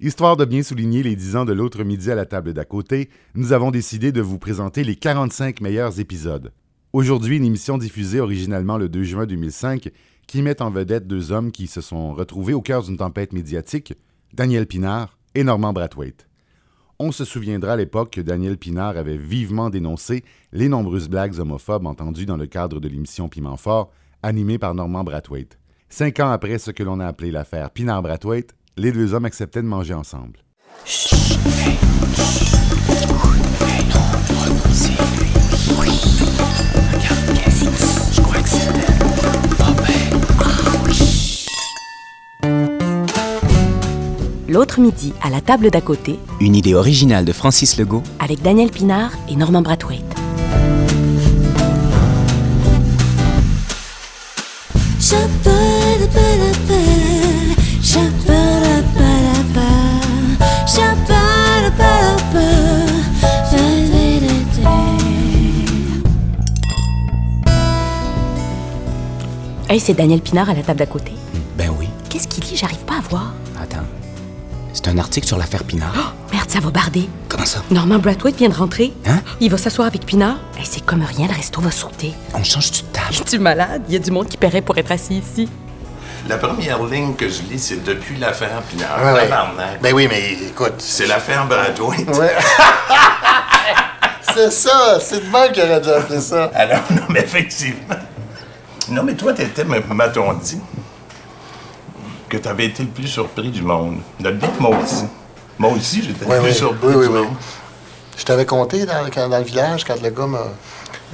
Histoire de bien souligner les 10 ans de l'autre midi à la table d'à côté, nous avons décidé de vous présenter les 45 meilleurs épisodes. Aujourd'hui, une émission diffusée originalement le 2 juin 2005 qui met en vedette deux hommes qui se sont retrouvés au cœur d'une tempête médiatique, Daniel Pinard et Normand Brathwaite. On se souviendra à l'époque que Daniel Pinard avait vivement dénoncé les nombreuses blagues homophobes entendues dans le cadre de l'émission Piment Fort, animée par Normand Brathwaite. Cinq ans après ce que l'on a appelé l'affaire Pinard-Brathwaite, les deux hommes acceptaient de manger ensemble. L'autre midi, à la table d'à côté, Une idée originale de Francis Legault, avec Daniel Pinard et Norman Brathwaite. Hey, c'est Daniel Pinard à la table d'à côté. ben oui. Qu'est-ce qu'il dit? J'arrive pas à voir. Attends. C'est un article sur l'affaire Pinard. Merde, ça va barder. Comment ça? Norman Brathwaite vient de rentrer. Hein? Il va s'asseoir avec Pinard. Hey, c'est comme rien, le resto va sauter. On change de table. Es-tu malade? Il y a du monde qui paierait pour être assis ici. La première ligne que je lis, c'est depuis l'affaire Pinard. Ouais, ouais. Tabarnak. Ben oui, mais écoute. C'est l'affaire Brathwaite. Ouais. c'est ça, c'est de même qu'il aurait dû appeler ça. Alors, non, mais effectivement. Non, mais toi, t'étais, m'a-t-on dit, que t'avais été le plus surpris du monde. De le dire, moi aussi. Moi aussi, j'étais Oui, le plus oui, surpris oui, du oui. monde. Je t'avais compté dans, quand- dans le village quand le gars m'a.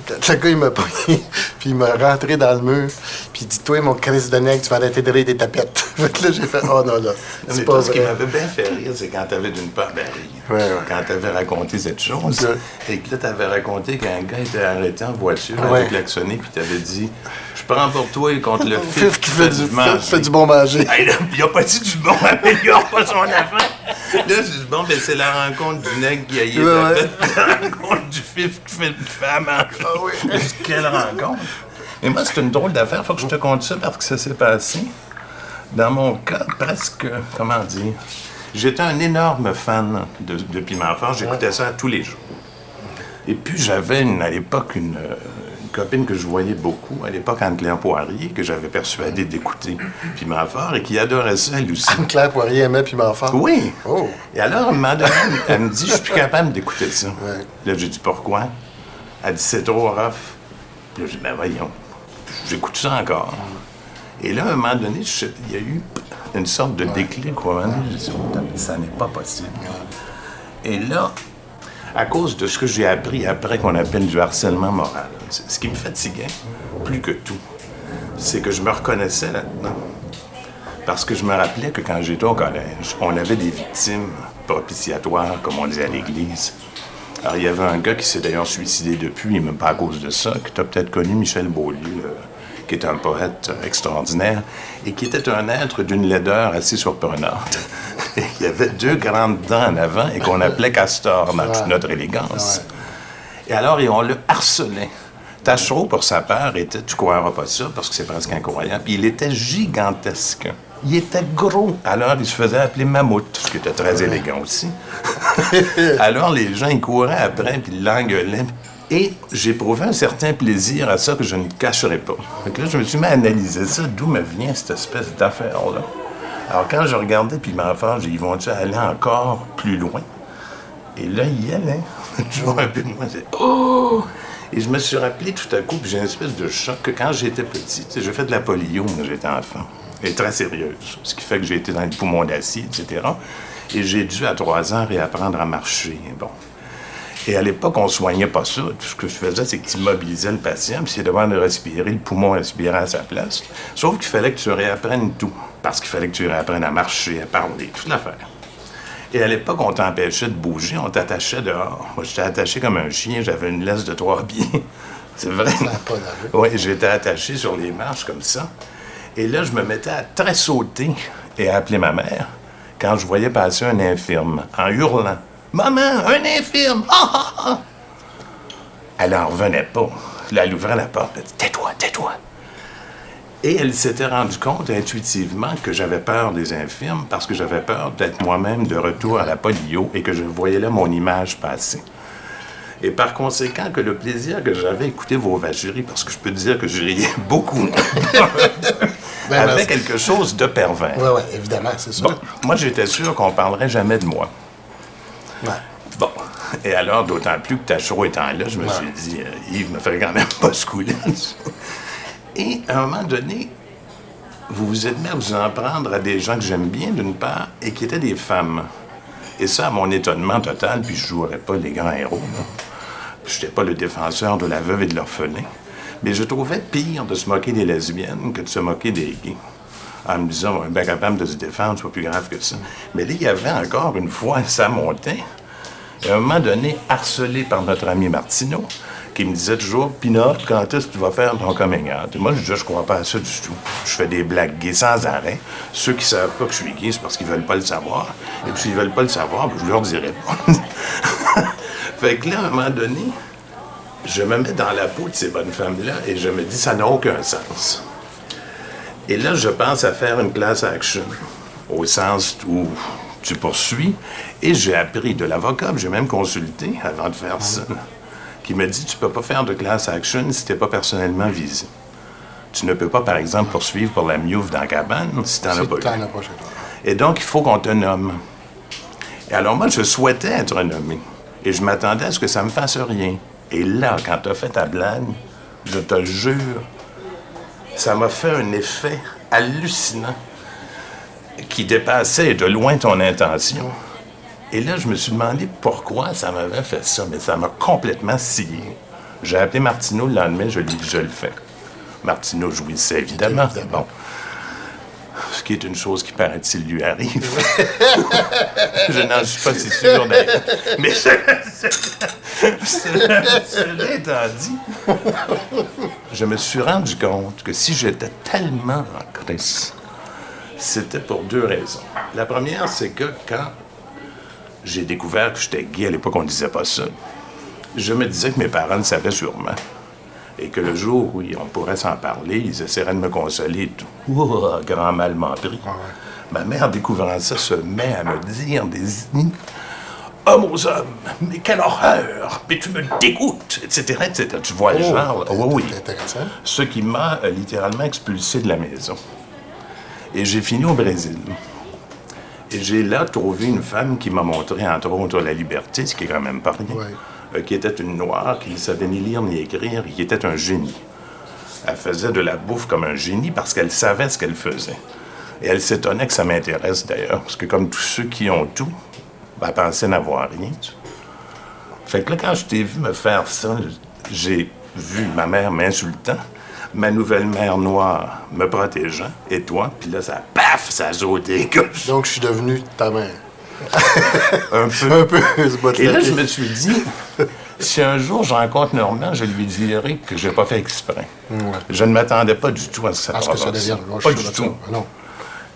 Quand le gars, il m'a pris, puis il m'a rentré dans le mur, puis il dit Toi, mon Chris de nègre, tu vas arrêter de rire des tapettes. fait là, j'ai fait Oh non, là. C'est pas toi, ce qui m'avait bien fait rire, c'est quand t'avais d'une part ben, rire. Ouais, ouais. Quand t'avais raconté cette chose, et que là, t'avais raconté qu'un gars était arrêté en voiture, Ouais. avec klaxonné, puis t'avais dit Je prends pour toi et contre le Fif fif qui fait du, manger. fait du bon manger. Hey, là, il a pas dit du bon, améliore pas son affaire. Là, dit, bon, ben, c'est la rencontre du nègre qui a eu Ouais, la ouais. tête, la rencontre du fif qui fait le fait à manger. Ah oui. Quelle rencontre? Mais moi, c'est une drôle d'affaire. Faut que je te conte ça parce que ça s'est passé. Dans mon cas, presque, comment dire, j'étais un énorme fan de, de Piment Fort. J'écoutais ça tous les jours. Et puis, j'avais à l'époque une, euh, une copine que je voyais beaucoup, à l'époque Anne-Claire Poirier, que j'avais persuadée d'écouter Piment Fort et qui adorait ça, elle aussi. Anne-Claire Poirier aimait Piment Fort. Oui. Oh. Et alors, à un moment donné, elle me dit, je suis plus capable d'écouter ça. Ouais. Là, j'ai dit, pourquoi? Elle dit, c'est trop rough. Puis là, j'ai dit, ben voyons, j'écoute ça encore. Et là, à un moment donné, je- il y a eu une sorte de déclic. donné, J'ai dit, ça n'est pas possible. Et là, à cause de ce que j'ai appris après qu'on appelle du harcèlement moral, ce qui me fatiguait, plus que tout, c'est que je me reconnaissais là-dedans. Parce que je me rappelais que quand j'étais au collège, on avait des victimes propitiatoires, comme on dit à l'église. Alors, il y avait un gars qui s'est d'ailleurs suicidé depuis, mais pas à cause de ça, que tu as peut-être connu, Michel Beaulieu, euh, qui est un poète extraordinaire, et qui était un être d'une laideur assez surprenante. Il y avait deux grandes dents en avant, et qu'on appelait Castor, dans toute notre élégance. Et alors, et on le harcelait. Tachereau, pour sa part, était, tu croiras pas ça, parce que c'est presque incroyable, il était gigantesque. Il était gros. Alors, il se faisait appeler Mammouth, ce qui était très élégant aussi. Alors, les gens, ils couraient après, puis ils l'engueulaient. Et j'éprouvais un certain plaisir à ça que je ne cacherai pas. Que là, je me suis mis à analyser ça, d'où me vient cette espèce d'affaire-là. Alors, quand je regardais Piment Fort, j'ai dit, ils vont-tu aller encore plus loin? Et là, il y allait. Toujours un peu de moi. c'est Oh! Et je me suis rappelé tout à coup, puis j'ai une espèce de choc que quand j'étais petit, j'ai fait de la polio quand j'étais enfant. Et très sérieuse. Ce qui fait que j'ai été dans les poumons d'acier, etc. Et j'ai dû, à trois ans, réapprendre à marcher. Bon. Et à l'époque, on soignait pas ça. Tout ce que je faisais, c'est que tu immobilisais le patient, puis c'est devant de respirer, le poumon respirait à sa place. Sauf qu'il fallait que tu réapprennes tout. Parce qu'il fallait que tu réapprennes à marcher, à parler, toute l'affaire. Et à l'époque, on t'empêchait de bouger, on t'attachait dehors. Moi, j'étais attaché comme un chien, j'avais une laisse de trois pieds. C'est vrai. Oui, j'étais attaché sur les marches comme ça. Et là, je me mettais à très sauter et à appeler ma mère quand je voyais passer un infirme en hurlant Maman, un infirme! Ah, ah, ah! Elle en revenait pas. Là, elle ouvrait la porte, elle dit Tais-toi, tais-toi. Et elle s'était rendue compte intuitivement que j'avais peur des infirmes parce que j'avais peur d'être moi-même de retour à la polio et que je voyais là mon image passer. Et par conséquent, que le plaisir que j'avais écouté vos vacheries, parce que je peux dire que je riais beaucoup, Ben, avait quelque chose de pervers. Oui, oui, évidemment, c'est sûr. Bon, moi, j'étais sûr qu'on parlerait jamais de moi. Ouais. Bon. Et alors, d'autant plus que Tachereau étant là, je me suis dit, euh, Yves me ferait quand même pas ce coup-là. Et à un moment donné, vous vous êtes mis à vous en prendre à des gens que j'aime bien, d'une part, et qui étaient des femmes. Et ça, à mon étonnement total, puis je jouerais pas les grands héros. Je n'étais pas le défenseur de la veuve et de l'orphelin. Mais je trouvais pire de se moquer des lesbiennes que de se moquer des gays. En me disant, est bien capable de se défendre, pas plus grave que ça. Mais là, il y avait encore une fois, ça montait. Et à un moment donné, harcelé par notre ami Martineau, qui me disait toujours, Pinot, quand est-ce que tu vas faire ton coming out? Et moi, je disais, je crois pas à ça du tout. Je fais des blagues gays sans arrêt. Ceux qui savent pas que je suis gay, c'est parce qu'ils veulent pas le savoir. Et puis, s'ils veulent pas le savoir, ben, je leur dirai pas. fait que là, à un moment donné, je me mets dans la peau de ces bonnes femmes-là et je me dis, ça n'a aucun sens. Et là, je pense à faire une class action, au sens où tu poursuis. Et j'ai appris de l'avocat, j'ai même consulté avant de faire ça, qui me dit, tu peux pas faire de class action si t'es pas personnellement visé. Tu ne peux pas, par exemple, poursuivre pour la miouf dans la cabane si t'en as Si eu. as pas toi. Et donc, il faut qu'on te nomme. Et alors, moi, je souhaitais être nommé. Et je m'attendais à ce que ça me fasse rien. Et là, quand tu as fait ta blague, je te jure, ça m'a fait un effet hallucinant qui dépassait de loin ton intention. Et là, je me suis demandé pourquoi ça m'avait fait ça, mais ça m'a complètement scié. J'ai appelé Martineau le lendemain, je lui ai dit, je le fais. Martineau jouissait évidemment. Bon. Qui est une chose qui, paraît-il, lui arrive. je n'en suis pas si sûr. Mais cela cela étant dit, je me suis rendu compte que si j'étais tellement en crise, c'était pour deux raisons. La première, c'est que quand j'ai découvert que j'étais gay, à l'époque, on ne disait pas ça, je me disais que mes parents le savaient sûrement. Et que le jour où on pourrait s'en parler, ils essaieraient de me consoler et tout. Grand mal m'en pris. Ma mère, découvrant ça, se met à me dire des Homme aux hommes, mais quelle horreur! Mais tu me dégoûtes, etc., etc. Tu vois le Oh, genre? là? Oui, intéressant. Ce qui m'a euh, littéralement expulsé de la maison. Et j'ai fini au Brésil. Et j'ai là trouvé une femme qui m'a montré, entre autres, la liberté, ce qui est quand même pas rien. Ouais. Euh, qui était une noire, qui ne savait ni lire ni écrire, qui était un génie. Elle faisait de la bouffe comme un génie parce qu'elle savait ce qu'elle faisait. Et elle s'étonnait que ça m'intéresse d'ailleurs, parce que comme tous ceux qui ont tout, ben, elle pensait n'avoir rien. Fait que là, quand je t'ai vu me faire ça, j'ai vu ma mère m'insultant, ma nouvelle mère noire me protégeant, et toi, puis là, ça, paf, ça sauté. gauche. Donc, je suis devenu ta mère. Un peu. Un peu, ce Et là, je me suis dit, si un jour je rencontre Normand, je lui dirai que je n'ai pas fait exprès. Je ne m'attendais pas du tout à ce que ça Parce que ça devienne. ça. Pas du de tout. ça. Non.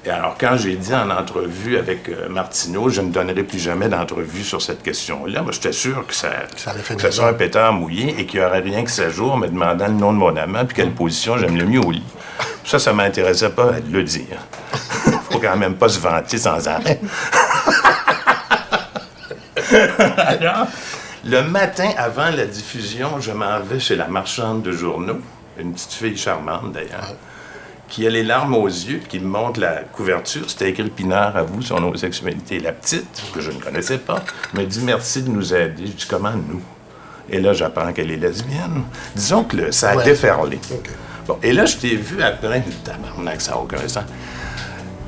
Et alors, quand j'ai dit en entrevue avec euh, Martineau, je ne donnerai plus jamais d'entrevue sur cette question-là, moi, j'étais sûr que ça, Ça allait finir que ça serait un pétard mouillé et qu'il n'y aurait rien que ce jour me demandant le nom de mon amant puis quelle position j'aime le mieux au lit. Ça, ça m'intéressait pas à le dire. Faut quand même pas se vanter sans arrêt. Alors, le matin avant la diffusion, je m'en vais chez la marchande de journaux, une petite fille charmante d'ailleurs, qui a les larmes aux yeux, qui me montre la couverture. C'était écrit Pinard à vous, son homosexualité. La petite, que je ne connaissais pas, me dit merci de nous aider. Je dis comment nous? Et là, j'apprends qu'elle est lesbienne. Disons que le- ça a Ouais. déferlé. Bon, et là, je t'ai vu après, tabarnak, ça n'a aucun sens.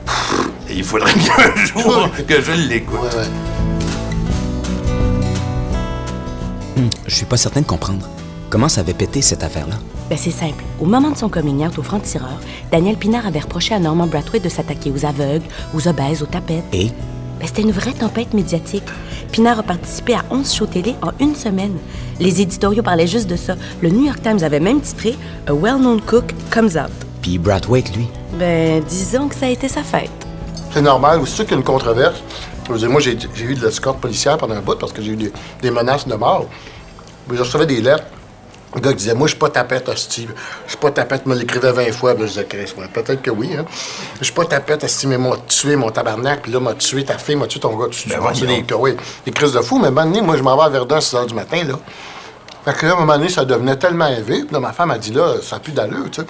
Pff, Il faudrait bien un jour que je l'écoute. Ouais, ouais. Je suis pas certain de comprendre. Comment ça avait pété cette affaire-là? Ben, c'est simple. Au moment de son coming out au franc-tireur, Daniel Pinard avait reproché à Norman Brathwaite de s'attaquer aux aveugles, aux obèses, aux tapettes. Et? Ben, c'était une vraie tempête médiatique. Pinard a participé à 11 shows télé en une semaine. Les éditoriaux parlaient juste de ça. Le New York Times avait même titré A well-known cook comes out. Puis Brathwaite, lui? Ben, disons que ça a été sa fête. C'est normal. Aussitôt qu'il y a une controverse, je veux dire, moi, j'ai eu de l'escorte policière pendant un bout parce que j'ai eu des, des menaces de mort. Mais je recevais des lettres Le gars qui disait, moi, je suis pas tapette, hostie. Je suis pas tapette, me l'écrivait 20 fois. Là, je disais, Chris, ouais, peut-être que oui, hein. Je suis pas tapette, hostie, mais m'a tué mon tabarnak. Puis là, m'a tué ta fille, m'a tué ton gars. Tu Ben tu des, oui, des crises de fou. Mais à un moment donné, moi, je m'en vais à Verdun à 6 h du matin, là. Fait que là, à un moment donné, ça devenait tellement élevé. Puis là, ma femme a dit, là, ça n'a plus d'allure, tu sais.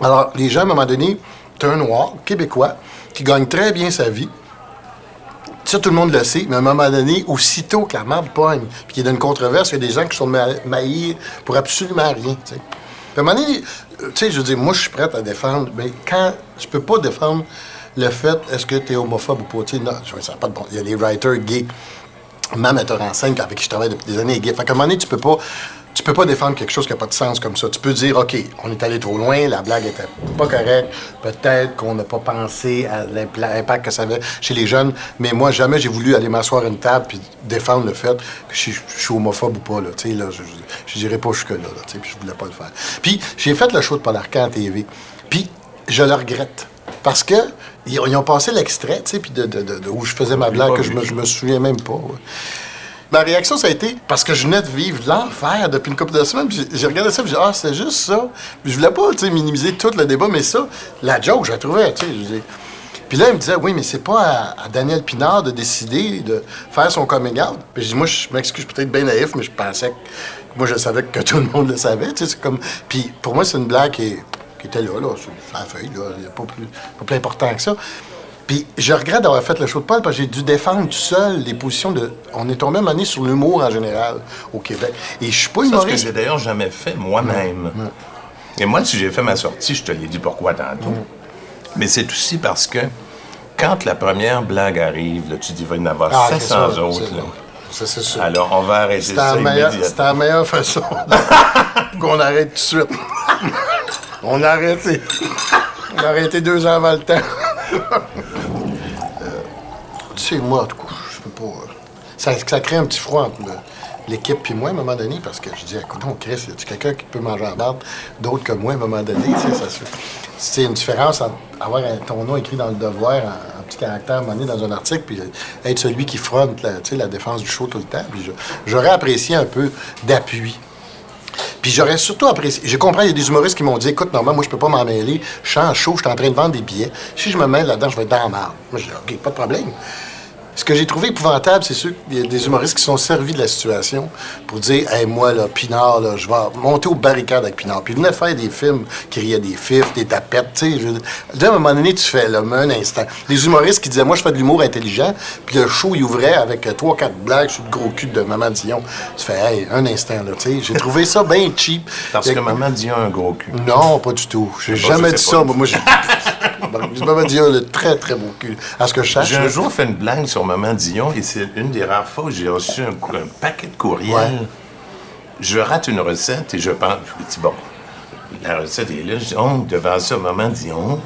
Alors, les gens, à un moment donné, t'es un noir, québécois, qui gagne très bien sa vie. Tout le monde le sait, mais à un moment donné, aussitôt que la marde pogne, puis qu'il y a une controverse, il y a des gens qui sont ma- maïs pour absolument rien, à un moment donné, euh, tu sais, je veux dire, moi, je suis prête à défendre, mais quand je peux pas défendre le fait, est-ce que tu es homophobe ou pas, tu sais, non, ça pas de bon. Il y a des writers gays, ma metteur en scène avec qui je travaille depuis des années est gay. Fait qu'à un moment donné, tu peux pas. Tu peux pas défendre quelque chose qui n'a pas de sens comme ça. Tu peux dire, OK, on est allé trop loin, la blague était pas correcte, peut-être qu'on n'a pas pensé à l'impact que ça avait chez les jeunes, mais moi, jamais j'ai voulu aller m'asseoir à une table puis défendre le fait que je, suis- je suis homophobe ou pas, là. Tu sais, là, je, je, je dirais pas jusque-là, là, tu sais, puis je voulais pas le faire. Puis, j'ai fait le show de Paul Arcand à TV, puis je le regrette. Parce que ils, ont- ils ont passé l'extrait, tu sais, puis de, de- de- de où je faisais ma blague, que je me, me souviens même pas. ouais. Ma réaction, ça a été parce que je venais de vivre l'enfer depuis une couple de semaines. J'ai regardé ça, puis j'ai dit, ah, c'est juste ça. Puis je voulais pas, minimiser tout le débat, mais ça, la joke, je la trouvais, Puis là, il me disait, oui, mais c'est pas à, Daniel Pinard de décider de faire son coming out. Puis je dis, moi, je m'excuse, peut-être bien naïf, mais je pensais que. Moi, je savais que tout le monde le savait, c'est comme. Puis pour moi, c'est une blague qui, était là, là, sur la feuille. Il n'y a pas plus important que ça. Puis je regrette d'avoir fait le show de Paul parce que j'ai dû défendre tout seul les positions de. On est tombé un sur l'humour en général au Québec. Et je suis pas Ça, ce que humoriste. j'ai d'ailleurs jamais fait moi-même. Et moi, si j'ai fait ma sortie, je te l'ai dit pourquoi tantôt. Mais c'est aussi parce que quand la première blague arrive, là, tu dis, il va y en avoir Ah, c'est 700 ça, autres. c'est-. Ça, c'est sûr. Alors, on va arrêter ça la, meilleure- immédiatement. c'était la meilleure façon qu'on arrête tout de suite. On a arrêté. On a arrêté deux ans avant le temps. Moi, en tout euh, Ça, crée un petit froid entre l'équipe puis moi à un moment donné parce que je dis, écoute, on Chris, y a quelqu'un qui peut manger la barbe d'autre que moi à un moment donné? C'est une différence entre avoir ton nom écrit dans le devoir en, petit caractère à dans un article puis être celui qui fronte la, la défense du show tout le temps. J'aurais apprécié un peu d'appui. Puis j'aurais surtout apprécié. Je comprends, il y a des humoristes qui m'ont dit écoute, normalement, moi, je peux pas m'en mêler. Je suis en show, je suis en train de vendre des billets. Si je me mêle là-dedans, je vais être dans la marde. Moi, je dis OK, pas de problème. Ce que j'ai trouvé épouvantable, c'est ceux, il y a des humoristes qui sont servis de la situation pour dire Hey, moi, là, Pinard, là, je vais monter aux barricades avec Pinard. Puis il venait faire des films qui riaient des fifs, des tapettes, tu sais. à un moment donné, tu fais, là, un instant. Les humoristes qui disaient Moi, je fais de l'humour intelligent, puis le show, il ouvrait avec euh, trois, quatre blagues sur le gros cul de Maman Dion. Tu fais, hey, un instant, là, tu sais. J'ai trouvé ça bien cheap. Parce que maman dit un gros cul. non, pas du tout. J'ai jamais dit ça. Moi, j'ai. Maman Dion a le très, très beau cul. À ce que je. J'ai un jour fait une blague sur Maman Dion et c'est une des rares fois où j'ai reçu un, paquet de courriels. Ouais. Je rate une recette et je pense, je dis, bon, la recette est là. Je dis, oh, devant ça, Maman Dion.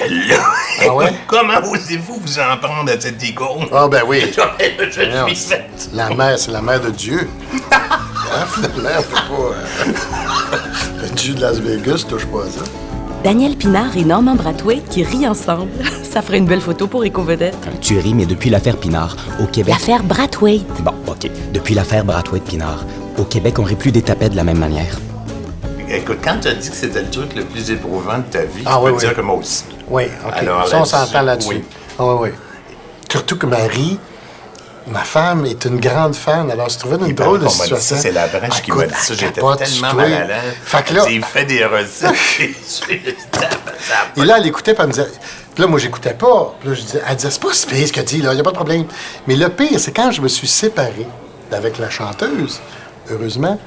Elle là, Ah ouais? comment osez-vous vous en prendre à cette icône? Ah, ben oui. je Non, suis c'est- faite. La mère, c'est la mère de Dieu. Hein, finalement, pas. euh, Le Dieu de Las Vegas, touche pas à ça. Daniel Pinard et Norman Brathwaite qui rient ensemble. Ça ferait une belle photo pour Éco-Vedette. Tu ris, mais depuis l'affaire Pinard, au Québec... L'affaire Brathwaite. Bon, OK. Depuis l'affaire Brathwaite-Pinard, au Québec, on rit plus des tapettes de la même manière. Écoute, quand tu as dit que c'était le truc le plus éprouvant de ta vie, Ah je oui, peux oui. dire que moi aussi. Oui, OK. Alors, ça, on s'entend là-dessus. oui. Ah, oui, oui. Surtout que Marie, ma femme, est une grande fan. Alors, se trouvait dans une drôle de situation. ça, C'est la brèche qui m'a dit ça. J'étais tellement mal à l'aise. Fait que là- Il fait des recettes. Et là, elle écoutait, puis elle me disait. Puis là, moi, j'écoutais pas. Puis là, je disais, elle disait, c'est pas si pire ce qu'elle dit, là, il n'y a pas de problème. Mais le pire, c'est quand je me suis séparé avec la chanteuse, heureusement,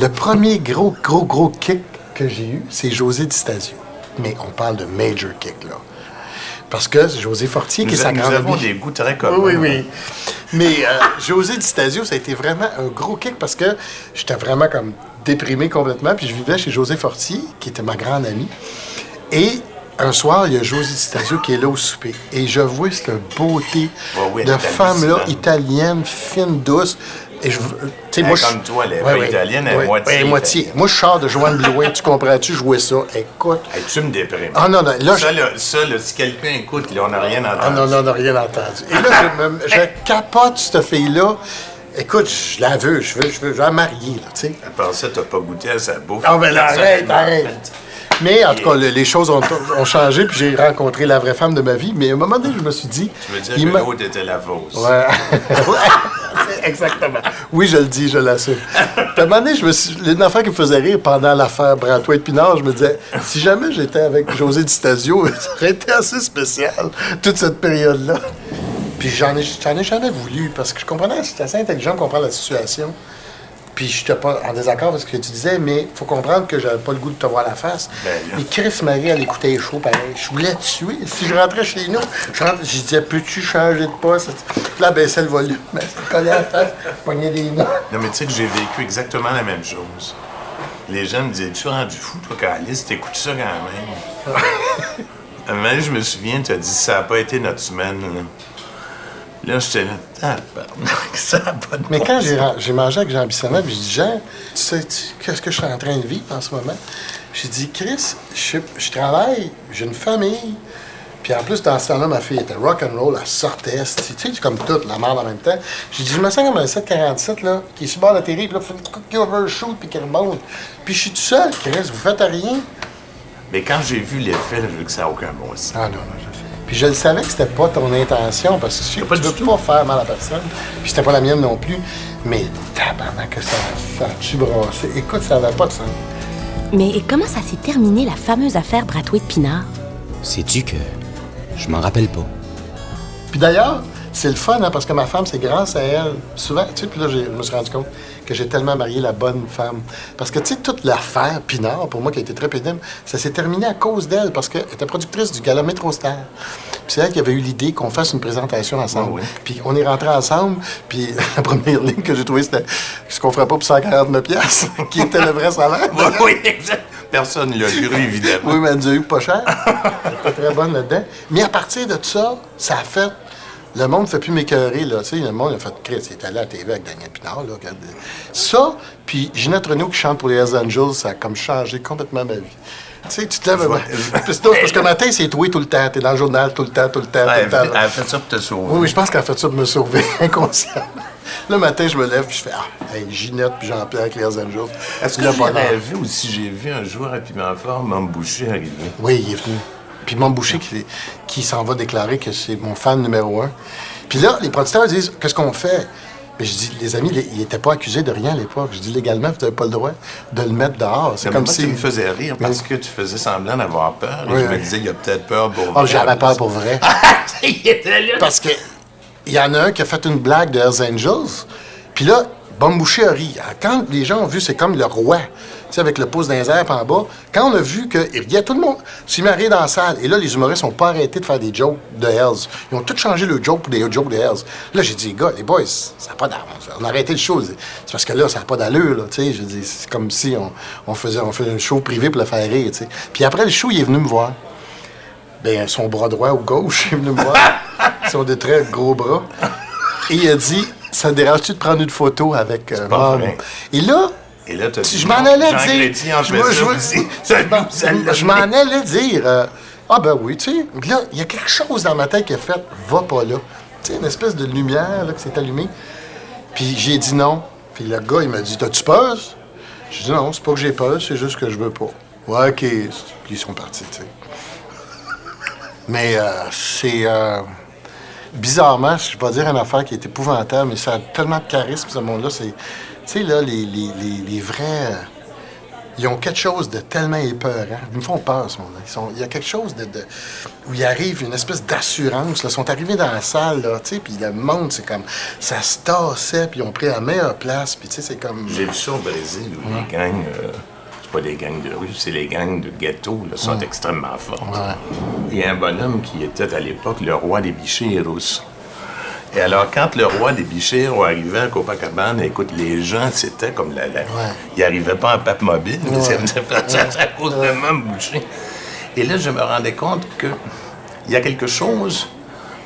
le premier gros, gros, gros kick que j'ai eu, c'est José Di Stasio. Mais on parle de major kick, là. Parce que José Fortier, qui Nous, est sa nous grande avons amie- des goûts très communs. oui, oui, oui. Mais euh, José Di Stasio, ça a été vraiment un gros kick parce que j'étais vraiment comme déprimé complètement. Puis je vivais chez José Fortier, qui était ma grande amie. Et un soir, il y a José Di Stasio qui est là au souper. Et je vois cette beauté oui, de femme-là, italienne, fine, douce. Et je, Elle moi, est je- comme toi, elle est pas italienne, elle ouais, moitié ouais. Moi, je sors de Joanne Blouin, tu comprends-tu, jouer ça? Écoute. Hey, tu me déprimes. Ah non, non, là, ça, là, ça, là, si quelqu'un écoute, là, on n'a rien entendu. Ah non, non, on n'a rien entendu. Et là, je, me- je capote cette fille-là. Écoute, je la veux, je veux, je veux, je veux la marier, là, tu sais. À part ça, t'as pas goûté à sa bouffe. Ah, ben arrête, arrête. Mais en tout cas, le- les choses ont, ont changé, puis j'ai rencontré la vraie femme de ma vie. Mais à un moment donné, je me suis dit. Tu veux dire que l'autre était la fausse. Ouais. Exactement. Oui, je le dis, je l'assume. À un moment donné, je me suis... une affaire qui me faisait rire pendant l'affaire Brantois-Pinard, je me disais, si jamais j'étais avec José Di Stasio, ça aurait été assez spécial, toute cette période-là. Puis j'en ai, ai jamais voulu, parce que je comprenais, c'était assez intelligent de comprendre la situation. Puis je n'étais pas en désaccord avec ce que tu disais, mais il faut comprendre que j'avais pas le goût de te voir la face. Ben. Mais Chris Marie, elle écoutait les shows pareil. Je voulais te tuer. Si je rentrais chez nous, je, disais, peux-tu changer de poste? Puis là, baissait le volume. Mais c'est collé à la face, pognait des noms. Non, mais tu sais que j'ai vécu exactement la même chose. Les gens me disaient, tu es rendu fou, toi, Calice, t'écoutes ça quand même. Donné, je me souviens, tu as dit, ça n'a pas été notre semaine. Là, là j'étais là, tabarnak, ça n'a pas de Mais quand j'ai, mangé avec Jean Bissonnette, puis j'ai dit, Jean, tu sais qu'est-ce que je suis en train de vivre en ce moment? J'ai dit, Chris, je, je travaille, j'ai une famille. Puis en plus, dans ce temps-là, ma fille était rock and roll, elle sortait, tu sais, comme toute, la merde en même temps. J'ai dit, je me sens comme un 747, là, qui est sur le bord de l'atterrir, puis là, qu'il overshoot, puis qu'il remonte. Puis je suis tout seul, Chris, vous faites rien. Mais quand j'ai vu l'effet, j'ai vu que ça n'a aucun bon sens. Ah non, non, je sais. Puis je le savais que c'était pas ton intention, parce que je sais que Pas tu veux tout. pas faire mal à personne. Puis c'était pas la mienne non plus. Mais tabarnak que ça, ça a-tu brassé? Écoute, ça avait pas de sens. Mais comment ça s'est terminé, la fameuse affaire Bratoué de Pinard? Sais-tu que je m'en rappelle pas? Puis d'ailleurs, c'est le fun, hein, parce que ma femme, c'est grâce à elle. Souvent, tu sais, puis là, j'ai- je me suis rendu compte que j'ai tellement marié la bonne femme. Parce que, tu sais, toute l'affaire Pinard, pour moi, qui a été très pénible, ça s'est terminé à cause d'elle, parce qu'elle était productrice du gala Métro Star. Puis c'est elle qui avait eu l'idée qu'on fasse une présentation ensemble. Oui. Puis on est rentrés ensemble, puis la première ligne que j'ai trouvée, c'était ce qu'on ferait pas pour 149 pièces, qui était le vrai salaire. Oui. Personne ne l'a cru, évidemment. Oui, mais elle nous a eu pas cher. Elle pas très bonne là-dedans. Mais à partir de ça, ça a fait. Le monde ne fait plus m'écœurer, là. Tu sais, le monde a fait Chris, il est allé à la TV avec Daniel Pinard, là. regarde. Ça, puis Ginette Renault qui chante pour les Hells Angels, ça a comme changé complètement ma vie. Tu sais, tu te lèves. drôle, parce que le matin, c'est toi tout le temps. T'es dans le journal tout le temps, tout le temps, tout Elle le temps. elle a fait ça pour te sauver. Oui, oui, je pense qu'elle a fait ça pour me sauver, inconsciemment. Le matin, je me lève, puis je fais Ah, hey, Ginette, puis Jean-Pierre avec les Angels. Est-ce que j'ai rêvé ou si j'ai vu un jour à Piment Fort, Mom Boucher arriver? Oui, il est venu. Puis mon boucher qui, qui s'en va déclarer que c'est mon fan numéro un. Puis là, les producteurs disent Qu'est-ce qu'on fait? Mais je dis Les amis, les- il n'était pas accusé de rien à l'époque. Je dis Légalement, vous n'avez pas le droit de le mettre dehors. C'est comme si. tu me faisais rire parce que tu faisais semblant d'avoir peur. Et Oui, je me disais, il a peut-être peur pour Oh, j'avais peur pour vrai. il était là. Parce que il y en a un qui a fait une blague de Hells Angels. Puis là, Bon Boucher a ri. Quand les gens ont vu, c'est comme le roi, sais, avec le pouce airs puis en bas. Quand on a vu que il y a tout le monde s'est rire dans la salle. Et là, les humoristes n'ont pas arrêté de faire des jokes de Hells. Ils ont tous changé le joke pour des jokes de Hells. Là, j'ai dit, les gars, les boys, ça n'a pas d'allure. On a arrêté le show. C'est parce que là, ça n'a pas d'allure, tu sais. Je dis, c'est comme si on, on faisait, on faisait un show privé pour le faire rire, tu sais. Puis après le show, il est venu me voir. Ben, son bras droit ou gauche, il est venu me voir. Ils ont des très gros bras. Et il a dit Ça te dérange-tu de prendre une photo avec euh. Et là, Et là, t'as dit, je m'en allais dire. Je m'en- allais dire Ah, ben oui, tu sais. Là, il y a quelque chose dans ma tête qui a fait Va pas là. Tu sais, une espèce de lumière là, qui s'est allumée. Puis j'ai dit non. Puis le gars, il m'a dit T'as-tu peur? J'ai dit Non, c'est pas que j'ai peur, c'est juste que je veux pas. Ouais, OK. Puis ils sont partis, tu sais. Mais euh, c'est. euh, bizarrement, je vais pas dire une affaire qui est épouvantable, mais ça a tellement de charisme, ce monde-là. C'est. Tu sais, là, les, les, les, les vrais. euh, ils ont quelque chose de tellement épeurant. Ils me font peur, ce. Ils sont- Il y a quelque chose de, de- où il arrive une espèce d'assurance. Ils sont arrivés dans la salle, là, tu sais, puis le monde, c'est comme... Ça se tassait, puis ils ont pris la meilleure place, puis tu sais, c'est comme... J'ai vu ça au Brésil où les gangs, euh, c'est pas des gangs de rue, c'est les gangs de ghetto, là, sont extrêmement fortes. Il y a un bonhomme qui était à l'époque le roi des bicheiros. Et alors, quand le roi des bicheiros arrivait à Copacabana, écoute, les gens, c'était comme la. la Ils n'arrivaient pas en pape mobile, mais c'est c'est à cause de même boucher. Et là, je me rendais compte que il y a quelque chose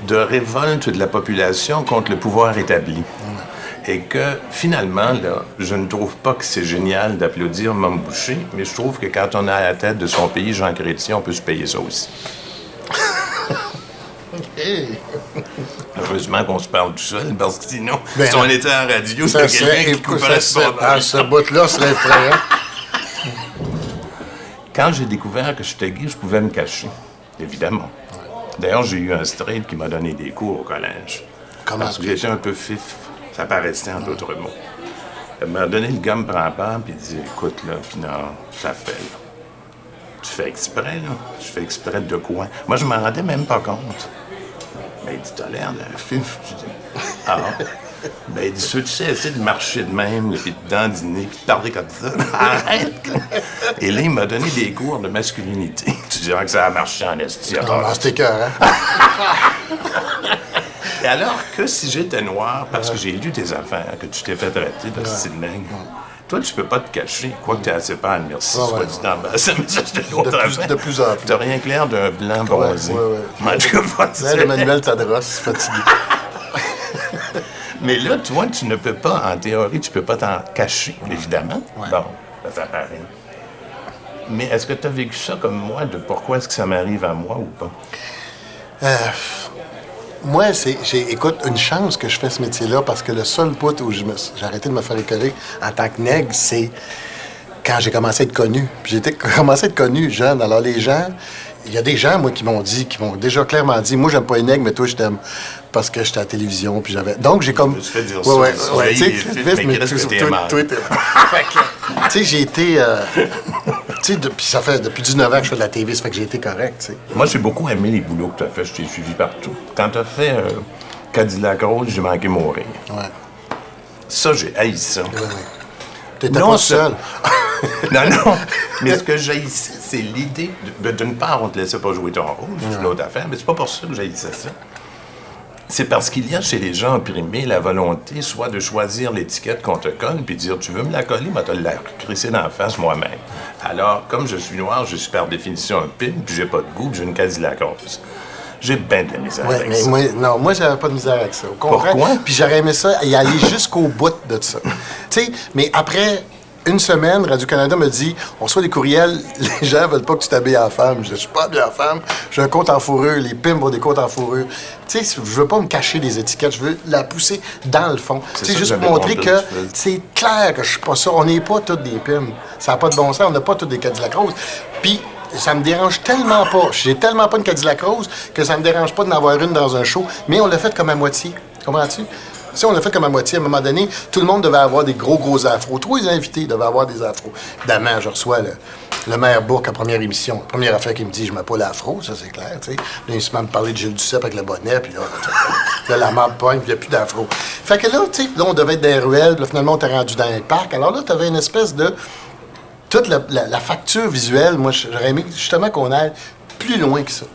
de révolte de la population contre le pouvoir établi. Et que finalement, là, je ne trouve pas que c'est génial d'applaudir Mme Boucher, mais je trouve que quand on est à la tête de son pays, Jean Chrétien, on peut se payer ça aussi. Heureusement qu'on se parle tout seul, parce que sinon, Ben si on était en radio, serait, quelqu'un qui couperait son serait- ah, ce bout-là serait effrayant. Quand j'ai découvert que j'étais gay, je pouvais me cacher, évidemment. D'ailleurs, j'ai eu un straight qui m'a donné des cours au collège. Comment Parce que j'étais un peu fif. Ça paraissait en d'autres mots. À un moment donné, le gars me prend part puis il dit Écoute, là, puis non, ça fait, là. Tu fais exprès, là? Je fais exprès de quoi? Moi, je m'en rendais même pas compte. Ben, il dit l'air d'un fif. Je dis Ah. Ben, il dit tu sais, essaie de marcher de même, puis de dandiner, puis de parler comme ça. Arrête Et là, il m'a donné des cours de masculinité. Tu diras que ça a marché en esti. à part Ah, c'était cœur, hein? et alors que si j'étais noir, parce que j'ai lu tes affaires, que tu t'es fait traiter de style toi, tu peux pas te cacher, quoique tu assez pâle, merci, Ah soit ouais, dit. Ça, mais ça, c'est De plus- de plus en plus. T'as rien clair d'un blanc bronzé. ouais, ouais. En tout cas, pas Là, le Manuel Tadros, fatigué. Mais là, toi, tu ne peux pas, en théorie, tu peux pas t'en cacher, évidemment. Bon, ça, ça paraît. Mais est-ce que tu as vécu ça comme moi, de pourquoi est-ce que ça m'arrive à moi ou pas? Euh, moi, c'est, j'ai, écoute, une chance que je fais ce métier-là parce que le seul bout où j'ai arrêté de me faire écœurer en tant que nègre, c'est quand j'ai commencé à être connu. J'ai commencé à être connu jeune. Alors, les gens, il y a des gens, moi, qui m'ont dit, qui m'ont déjà clairement dit, moi, j'aime pas les nègres, mais toi, je t'aime parce que j'étais à la télévision. Puis j'avais. Donc, j'ai comme. me suis fait dire Ouais, ça ouais, ouais, J'ai tu sais, Tu j'ai été. Tu sais, depuis, ça fait depuis 19 ans que je fais de la TV, ça fait que j'ai été correct, tu sais. Moi, j'ai beaucoup aimé les boulots que tu as fait. Je t'ai suivi partout. Quand tu as fait euh, Cadillac Rose, j'ai manqué mourir. Ouais. Ça, j'ai haï ça. Ouais, ouais. T'étais pas seul. non, non. Mais ce que j'haïssais, c'est l'idée. de- D'une part, on te laissait pas jouer ton rôle, c'est une autre affaire, mais c'est pas pour ça que j'haïssais ça. C'est parce qu'il y a chez les gens opprimés la volonté soit de choisir l'étiquette qu'on te colle, puis de dire tu veux me la coller, moi te la crisser dans la face moi-même. Alors, comme je suis noir, je suis par définition un pin, puis j'ai pas de goût, puis j'ai une Cadillac rose. J'ai bien de la misère Ouais, avec mais ça. moi, non, moi, j'avais pas de misère avec ça. Au contraire. Pourquoi? Puis j'aurais aimé ça y aller jusqu'au bout de ça. tu sais, mais après une semaine, Radio-Canada me dit on reçoit des courriels, les gens veulent pas que tu t'habilles en femme. Je dis, je suis pas habillé en femme, j'ai un compte en fourrure, les pimps ont des comptes en fourrure. Tu sais, je veux pas me cacher des étiquettes, je veux la pousser dans le fond. C'est Tu sais, ça juste pour montrer que c'est clair que je suis pas ça. On n'est pas tous des pimps. Ça n'a pas de bon sens, on n'a pas tous des Cadillac Rose. Puis, ça me dérange tellement pas. J'ai tellement pas une Cadillac Rose que ça me dérange pas d'en avoir une dans un show. Mais on l'a fait comme à moitié. Comprends-tu? On l'a fait comme à moitié, à un moment donné, tout le monde devait avoir des gros, gros afros. Tous les invités devaient avoir des afros. Évidemment, je reçois le, le maire Bourque à première émission. Première affaire qu'il me dit, je mets pas l'afro, ça c'est clair, tu sais. Là, il se met à me parler de Gilles Duceppe avec le bonnet, puis là, là la marde pogne, puis il n'y a plus d'afro. Fait que là, tu sais, là, on devait être dans les ruelles, puis finalement, on t'est rendu dans les parcs. Alors là, tu avais une espèce de toute la facture visuelle, moi, j'aurais aimé justement qu'on aille plus loin que ça.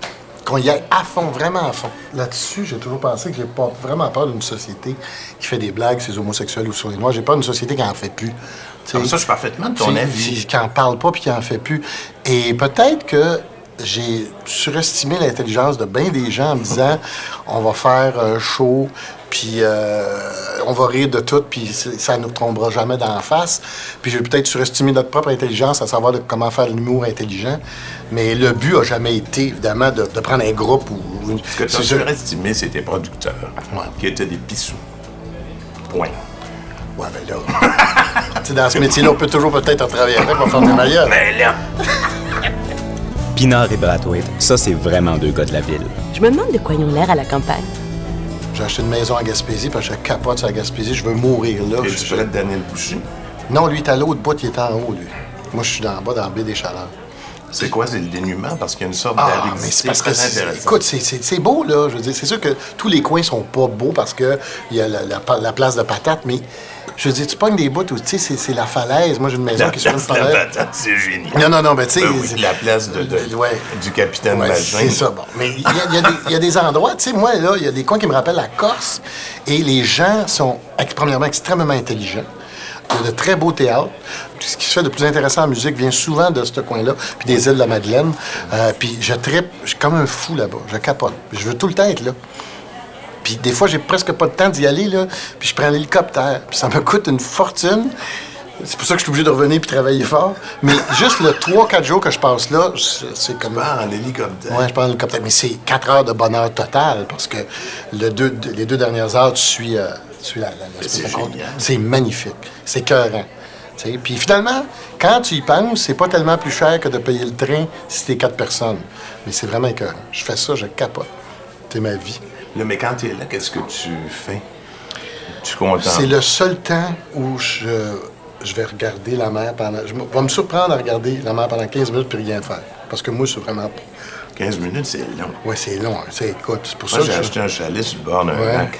Qu'on y aille à fond, vraiment à fond. Là-dessus, j'ai toujours pensé que j'ai pas vraiment peur d'une société qui fait des blagues sur les homosexuels ou sur les noirs. J'ai peur d'une société qui en fait plus. Comme ça, je suis parfaitement de ton qui- avis. Qui n'en parle pas puis qui en fait plus. Et peut-être que j'ai surestimé l'intelligence de bien des gens en me disant on va faire un show, puis euh, on va rire de tout, puis ça ne nous tombera jamais dans la face. Puis j'ai peut-être surestimé notre propre intelligence à savoir de comment faire l'humour intelligent. Mais le but a jamais été, évidemment, de, de prendre un groupe ou. une- Ce que tu as surestimé, tes producteurs, Ouais. qui étaient des pissous. Point. Ouais, ben là. tu sais, dans ce métier-là, on peut toujours peut-être en travailler avec, va faire des meilleurs. Mais là, Pinard et Brathwaite, ça, c'est vraiment deux gars de la ville. Je me demande de quoi ils ont l'air à la campagne. J'ai acheté une maison à Gaspésie, parce que je capote sur la Gaspésie, je veux mourir là. es-tu Je- près de Daniel Boucher? Non, lui, il est à l'autre bout, il est en haut, lui. Moi, je suis dans, en bas, dans la baie des Chaleurs. C'est quoi, c'est le dénuement? Parce qu'il y a une sorte Ah, mais c'est parce que, écoute, c'est- beau, là. Je veux dire, c'est sûr que tous les coins sont pas beaux parce qu'il y a la, la pa- la place de patate, mais je veux dire, tu pognes des bouts où, tu sais, c'est- la falaise. Moi, j'ai une maison la qui est sur une place de la falaise. patate, c'est génial. Non, non, non, mais tu sais. Ben oui, la place de, de- Ouais. du capitaine Ouais, c'est ça, bon. Mais il y, a- y des- il y a des endroits, tu sais, moi, là, il y a des coins qui me rappellent la Corse, et les gens sont, premièrement, extrêmement intelligents. Il y a de très beaux théâtres. Ce qui se fait de plus intéressant en musique vient souvent de ce coin-là, puis des îles de la Madeleine. Euh, puis je trippe, je suis comme un fou là-bas. Je capote. Je veux tout le temps être là. Puis des fois, j'ai presque pas de temps d'y aller, là. Puis je prends l'hélicoptère. Puis ça me coûte une fortune. C'est pour ça que je suis obligé de revenir puis travailler fort. Mais juste le 3-4 jours que je passe là, c'est comme. En hélicoptère. Ouais, je prends l'hélicoptère. Mais c'est 4 heures de bonheur total parce que le deux- les deux dernières heures, tu suis, euh, tu suis la, la- la- c'est magnifique. C'est cœurant. Tu sais, Puis finalement, quand tu y penses, c'est pas tellement plus cher que de payer le train si t'es quatre personnes. Mais c'est vraiment écœurant. Je fais ça, je capote. C'est ma vie. Là, mais quand tu es là, qu'est-ce que tu fais? Tu? C'est le seul temps où je, je vais regarder la mer pendant. Je vais me surprendre à regarder la mer pendant 15 minutes puis rien faire. Parce que moi, c'est vraiment. 15 minutes, c'est long. Ouais, c'est long. hein. C'est, écoute, c'est pour Moi, ça j'ai que acheté un chalet sur le bord d'un Ouais. lac.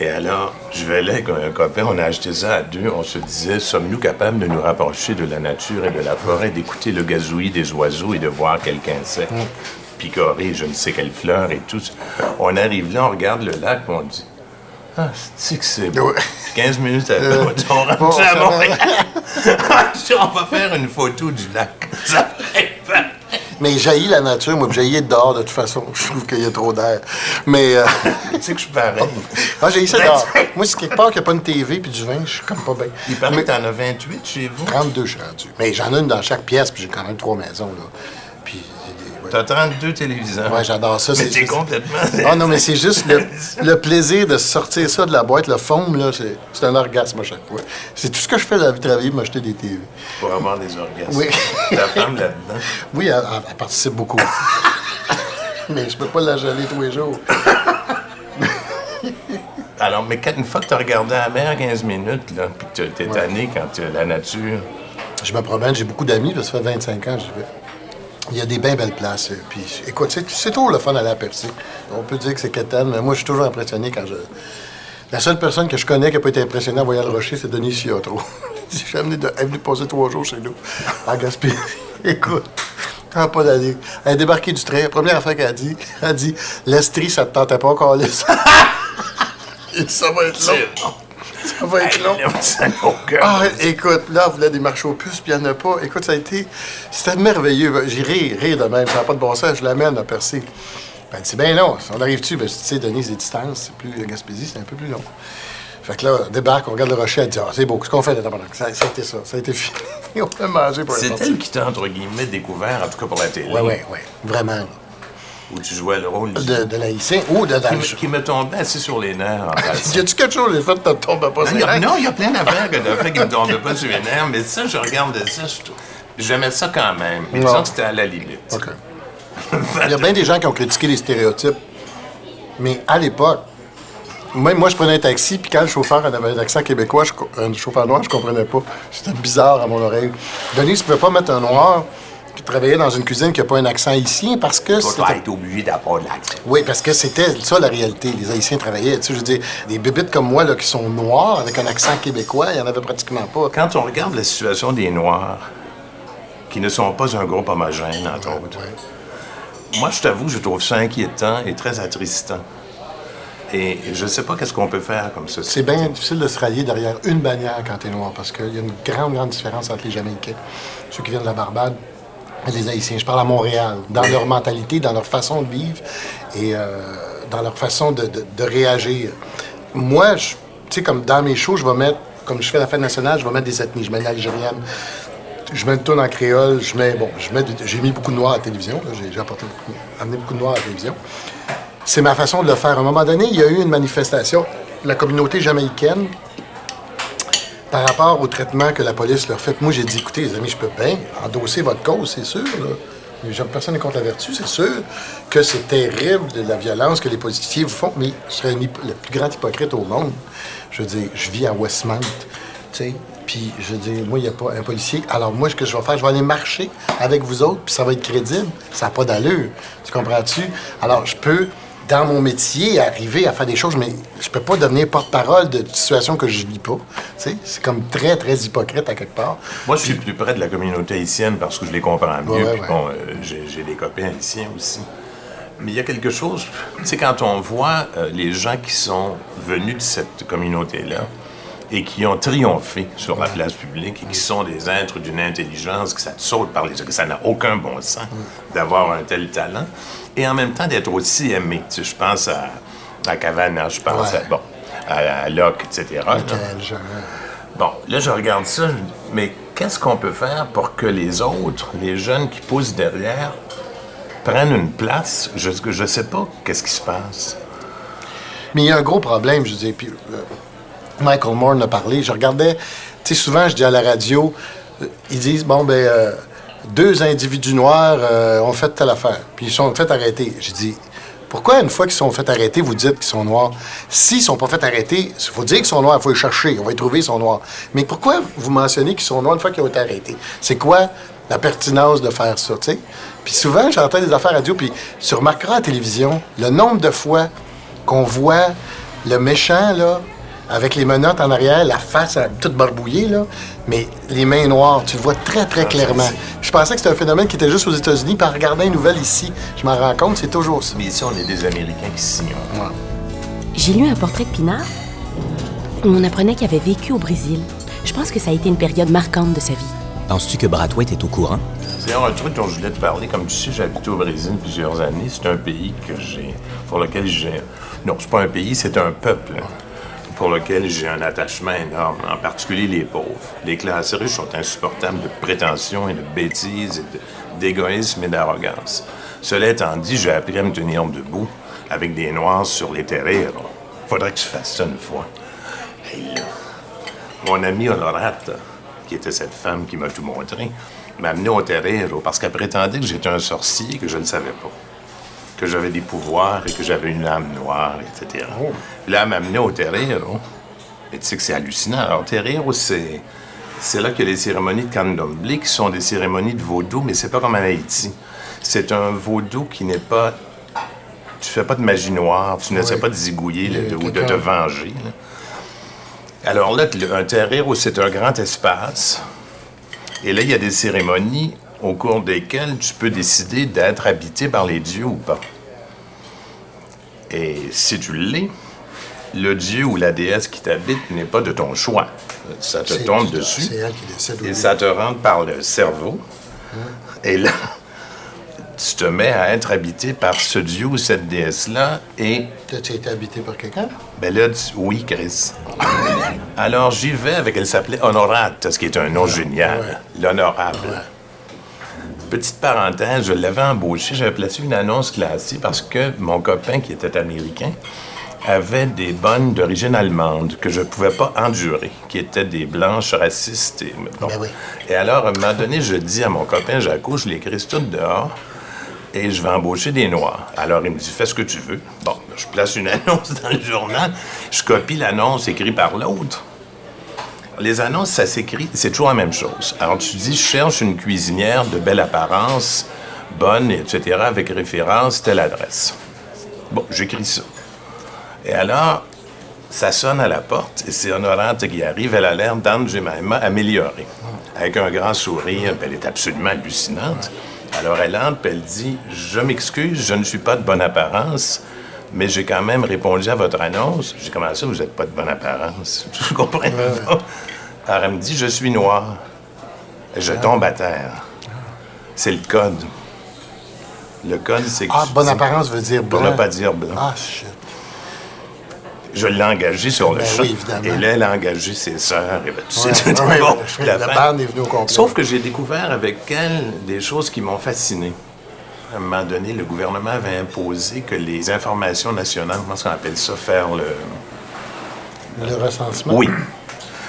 Et alors, je vais là avec un copain, on a acheté ça à deux. On se disait, sommes-nous capables de nous rapprocher de la nature et de la forêt, d'écouter le gazouillis des oiseaux et de voir quelques insectes picorer je ne sais quelle fleur et tout. On arrive là, on regarde le lac, puis on dit, ah, c'est que c'est beau. Ouais. Puis 15 minutes après, on dit, on rentre bon, à. Montréal. On va faire une photo du lac. Ça fait peur. Mais jaillit la nature, moi, jaillit dehors de toute façon. Je trouve qu'il y a trop d'air. Mais. euh, Tu sais que je suis pareil. ah, jaillit ça dehors. Moi, c'est quelque part qu'il n'y a pas une TV puis du vin, je suis comme pas bien. Il paraît Mais que t'en as 28 chez vous. 32, je suis rendu. Mais j'en ai une dans chaque pièce, puis j'ai quand même trois maisons, là. Puis. j'ai des- ouais. T'as 32 téléviseurs. Ouais, j'adore ça. Mais c'est t'es juste- complètement... Ah non, mais c'est juste le, le plaisir de sortir ça de la boîte, le foam, là, c'est un orgasme à chaque fois. C'est tout ce que je fais dans la vie de travailler, m'acheter des TV. Pour avoir des orgasmes. Oui. Ta femme là-dedans. Oui, elle, participe beaucoup. mais je peux pas la geler tous les jours. Alors, mais une fois que t'as regardé la mer 15 minutes, là, puis que t'es tanné quand euh, la nature... Je me promène, j'ai beaucoup d'amis, parce que ça fait 25 ans que j'y vais. Il y a des bien belles places. euh, Puis, écoute, c'est, toujours le fun à la. On peut dire que c'est quétaine, mais moi, je suis toujours impressionné quand je. La seule personne que je connais qui n'a pas été impressionnée en voyant le rocher, c'est Denis amené de... Elle est venue passer trois jours chez nous, à Gaspé. écoute, n'a pas d'allée. Elle est débarquée du train. La première affaire qu'elle a dit, elle a dit L'Estrie, ça te tentait pas, Carlis. Et ça va être long. Ça va être long. Ah, écoute, là, on voulait des marches aux puces, puis il n'y en a pas. Écoute, ça a été. C'était merveilleux. J'ai ri, rire de même. Ça n'a pas de bon sens. Je l'amène à percer. Ben, dit, ben non, on arrive-tu? Ben, tu sais, Denise, les distances, c'est plus. Gaspésie, c'est un peu plus long. Fait que là, on débarque, on regarde le rocher, elle dit, ah, c'est beau, ce qu'on fait, là, ça, ça a été ça, ça a été fini. on a mangé pour C'est elle qui t'a, entre guillemets, découvert, en tout cas pour la télé, Ouais, ouais, ouais, vraiment. là. Où tu jouais le rôle De, de l'haïtien ou de qui, dans me, qui me tombait assez sur les nerfs, en passant. Y a-tu quelque chose, les fait, te tombe pas Non, sur il y a- les non, il y a plein d'affaires que t'as fait qui me tombaient pas sur les nerfs, mais ça, je regarde ça, J'aimais ça quand même. Mais disons que c'était à la limite. OK. Il y a bien des gens qui ont critiqué les stéréotypes. Mais à l'époque, même moi, je prenais un taxi, puis quand le chauffeur avait un accent québécois, je un chauffeur noir, je comprenais pas. C'était bizarre à mon oreille. Denise ne pouvait pas mettre un noir qui travaillait dans une cuisine qui n'a pas un accent haïtien parce que Tu c'était... vas être obligé d'avoir de l'accent. Oui, parce que c'était ça la réalité. Les Haïtiens travaillaient. Tu sais, je veux dire, des bébites comme moi là, qui sont noirs avec un accent québécois, il n'y en avait pratiquement pas. Quand on regarde la situation des Noirs, qui ne sont pas un groupe homogène, entre autres, moi, je t'avoue, je trouve ça inquiétant et très attristant. Et je ne sais pas qu'est-ce qu'on peut faire comme ça. C'est bien difficile de se rallier derrière une bannière quand t'es noir, parce qu'il y a une grande, grande différence entre les Jamaïcains, ceux qui viennent de la Barbade, les Haïtiens. Je parle à Montréal, dans leur mentalité, dans leur façon de vivre et euh, dans leur façon de, réagir. Moi, tu sais, comme dans mes shows, je vais mettre, comme je fais la fête nationale, je vais mettre des ethnies. Je mets une Algérienne, je mets une tourne en créole, je mets, bon, j'ai mis beaucoup de noirs à la télévision, j'ai, apporté amené beaucoup de noirs à la télévision. C'est ma façon de le faire. À un moment donné, il y a eu une manifestation. La communauté jamaïcaine, par rapport au traitement que la police leur fait, moi j'ai dit, écoutez, les amis, je peux bien endosser votre cause, c'est sûr. Là. Personne n'est contre la vertu, c'est sûr que c'est terrible de la violence que les policiers vous font, mais je serais le plus grand hypocrite au monde. Je veux dire, je vis à Westmount, tu sais, puis je veux dire, moi, il n'y a pas un policier. Alors moi, ce que je vais faire, je vais aller marcher avec vous autres, puis ça va être crédible. Ça n'a pas d'allure. Tu comprends-tu? Alors, je peux dans mon métier, arriver à faire des choses, mais je peux pas devenir porte-parole de situations que je vis pas. Tu sais, c'est comme très, très hypocrite à quelque part. Moi, je suis plus près de la communauté haïtienne parce que je les comprends mieux. Ouais, bon, euh, j'ai des copains haïtiens aussi. Mais il y a quelque chose, tu sais, quand on voit euh, les gens qui sont venus de cette communauté-là et qui ont triomphé sur la place publique et qui sont des êtres d'une intelligence que ça te saute par les yeux, que ça n'a aucun bon sens d'avoir un tel talent, et en même temps d'être aussi aimé. Tu sais, je pense à, à Cavana, je pense Ouais. à, bon, à, à Locke, etc. là. Bon, là, je regarde ça, mais qu'est-ce qu'on peut faire pour que les autres, les jeunes qui poussent derrière, prennent une place? Je ne sais pas qu'est-ce qui se passe. Mais il y a un gros problème, je dis. Puis, euh, Michael Moore en a parlé. Je regardais, tu sais, souvent, je dis à la radio, euh, ils disent, bon, ben, euh, deux individus noirs euh, ont fait telle affaire. Puis ils sont fait arrêter. Je dis, pourquoi, une fois qu'ils sont fait arrêter, vous dites qu'ils sont noirs? S'ils sont pas fait arrêter, il faut dire qu'ils sont noirs, il faut les chercher, on va les trouver, ils sont noirs. Mais pourquoi vous mentionnez qu'ils sont noirs une fois qu'ils ont été arrêtés? C'est quoi la pertinence de faire ça? Puis souvent, j'entends des affaires radio, puis tu remarqueras à la télévision le nombre de fois qu'on voit le méchant, là, avec les menottes en arrière, la face euh, toute barbouillée, là, mais les mains noires, tu le vois très, très clairement. Je pensais que c'était un phénomène qui était juste aux États-Unis, puis en regardant les nouvelles ici, je m'en rends compte, c'est toujours ça. Mais ici, on est des Américains qui s'ignorent. J'ai lu un portrait de Pinard où on apprenait qu'il avait vécu au Brésil. Je pense que ça a été une période marquante de sa vie. Penses-tu que Brathwaite est au courant? C'est un truc dont je voulais te parler. Comme tu sais, j'ai habité au Brésil plusieurs années. C'est un pays que j'ai. pour lequel j'ai. Non, c'est pas un pays, c'est un peuple pour lequel j'ai un attachement énorme, en particulier les pauvres. Les classes riches sont insupportables de prétention et de bêtises et d'égoïsme et d'arrogance. Cela étant dit, j'ai appris à me tenir debout avec des noirs sur les terrains. Faudrait que je fasse ça une fois. Mon ami Honorata, qui était cette femme qui m'a tout montré, m'a amené au Terrero parce qu'elle prétendait que j'étais un sorcier et que je ne savais pas. Que j'avais des pouvoirs et que j'avais une âme noire, etc. Là, elle m'a amené au Terrero. Et tu sais que c'est hallucinant. Alors, Terrero, c'est. C'est là que les cérémonies de candomblé, qui sont des cérémonies de vaudou, mais c'est pas comme en Haïti. C'est un vaudou qui n'est pas. Tu fais pas de magie noire, tu n'essaies pas de zigouiller là, de- ou de te venger. là. Alors là, un terreau, c'est un grand espace. Et là, il y a des cérémonies au cours desquelles tu peux décider d'être habité par les dieux ou pas. Et si tu l'es, le dieu ou la déesse qui t'habite n'est pas de ton choix. Ça te tombe dessus. C'est elle qui décide. Et oui. ça te rentre par le cerveau. Et là, tu te mets à être habité par ce dieu ou cette déesse-là. Et T'as-tu été habité par quelqu'un? ben là, tu- oui, Chris. Alors j'y vais avec, elle s'appelait Honorate, ce qui est un nom génial. L'honorable. Petite parenthèse, je l'avais embauché, j'avais placé une annonce classée parce que mon copain, qui était américain, avait des bonnes d'origine allemande que je ne pouvais pas endurer, qui étaient des blanches racistes. Et, bon. Ben oui. et alors, à un moment donné, je dis à mon copain Jaco, je l'écris tout dehors et je vais embaucher des Noirs. Alors, il me dit, fais ce que tu veux. Bon, ben, je place une annonce dans le journal, je copie l'annonce écrite par l'autre. Les annonces, ça s'écrit, c'est toujours la même chose. Alors, tu dis, je cherche une cuisinière de belle apparence, bonne, etc., avec référence, telle adresse. Bon, j'écris ça. Et alors, ça sonne à la porte, et c'est Honorante qui arrive. Elle a l'air d'Anne Jemima améliorée. Avec un grand sourire, elle est absolument hallucinante. Alors elle entre, elle dit Je m'excuse, je ne suis pas de bonne apparence, mais j'ai quand même répondu à votre annonce. J'ai dit Comment ça, vous n'êtes pas de bonne apparence Je comprends pas. Alors elle me dit Je suis noire. Et je tombe à terre. C'est le code. Le code, c'est que. Ah, bonne apparence veut dire Pour blanc. ne pas dire blanc. Ah, shit. Je l'ai engagé sur le Ben champ. oui, évidemment. et là, elle a engagé ses sœurs. Et ben, tu Ouais, ouais, bon, ouais, la la bande est venue au complet. Sauf que j'ai découvert avec elle des choses qui m'ont fasciné. À un moment donné, le gouvernement avait imposé que les informations nationales, comment est-ce qu'on appelle ça, faire le... Le recensement? Oui.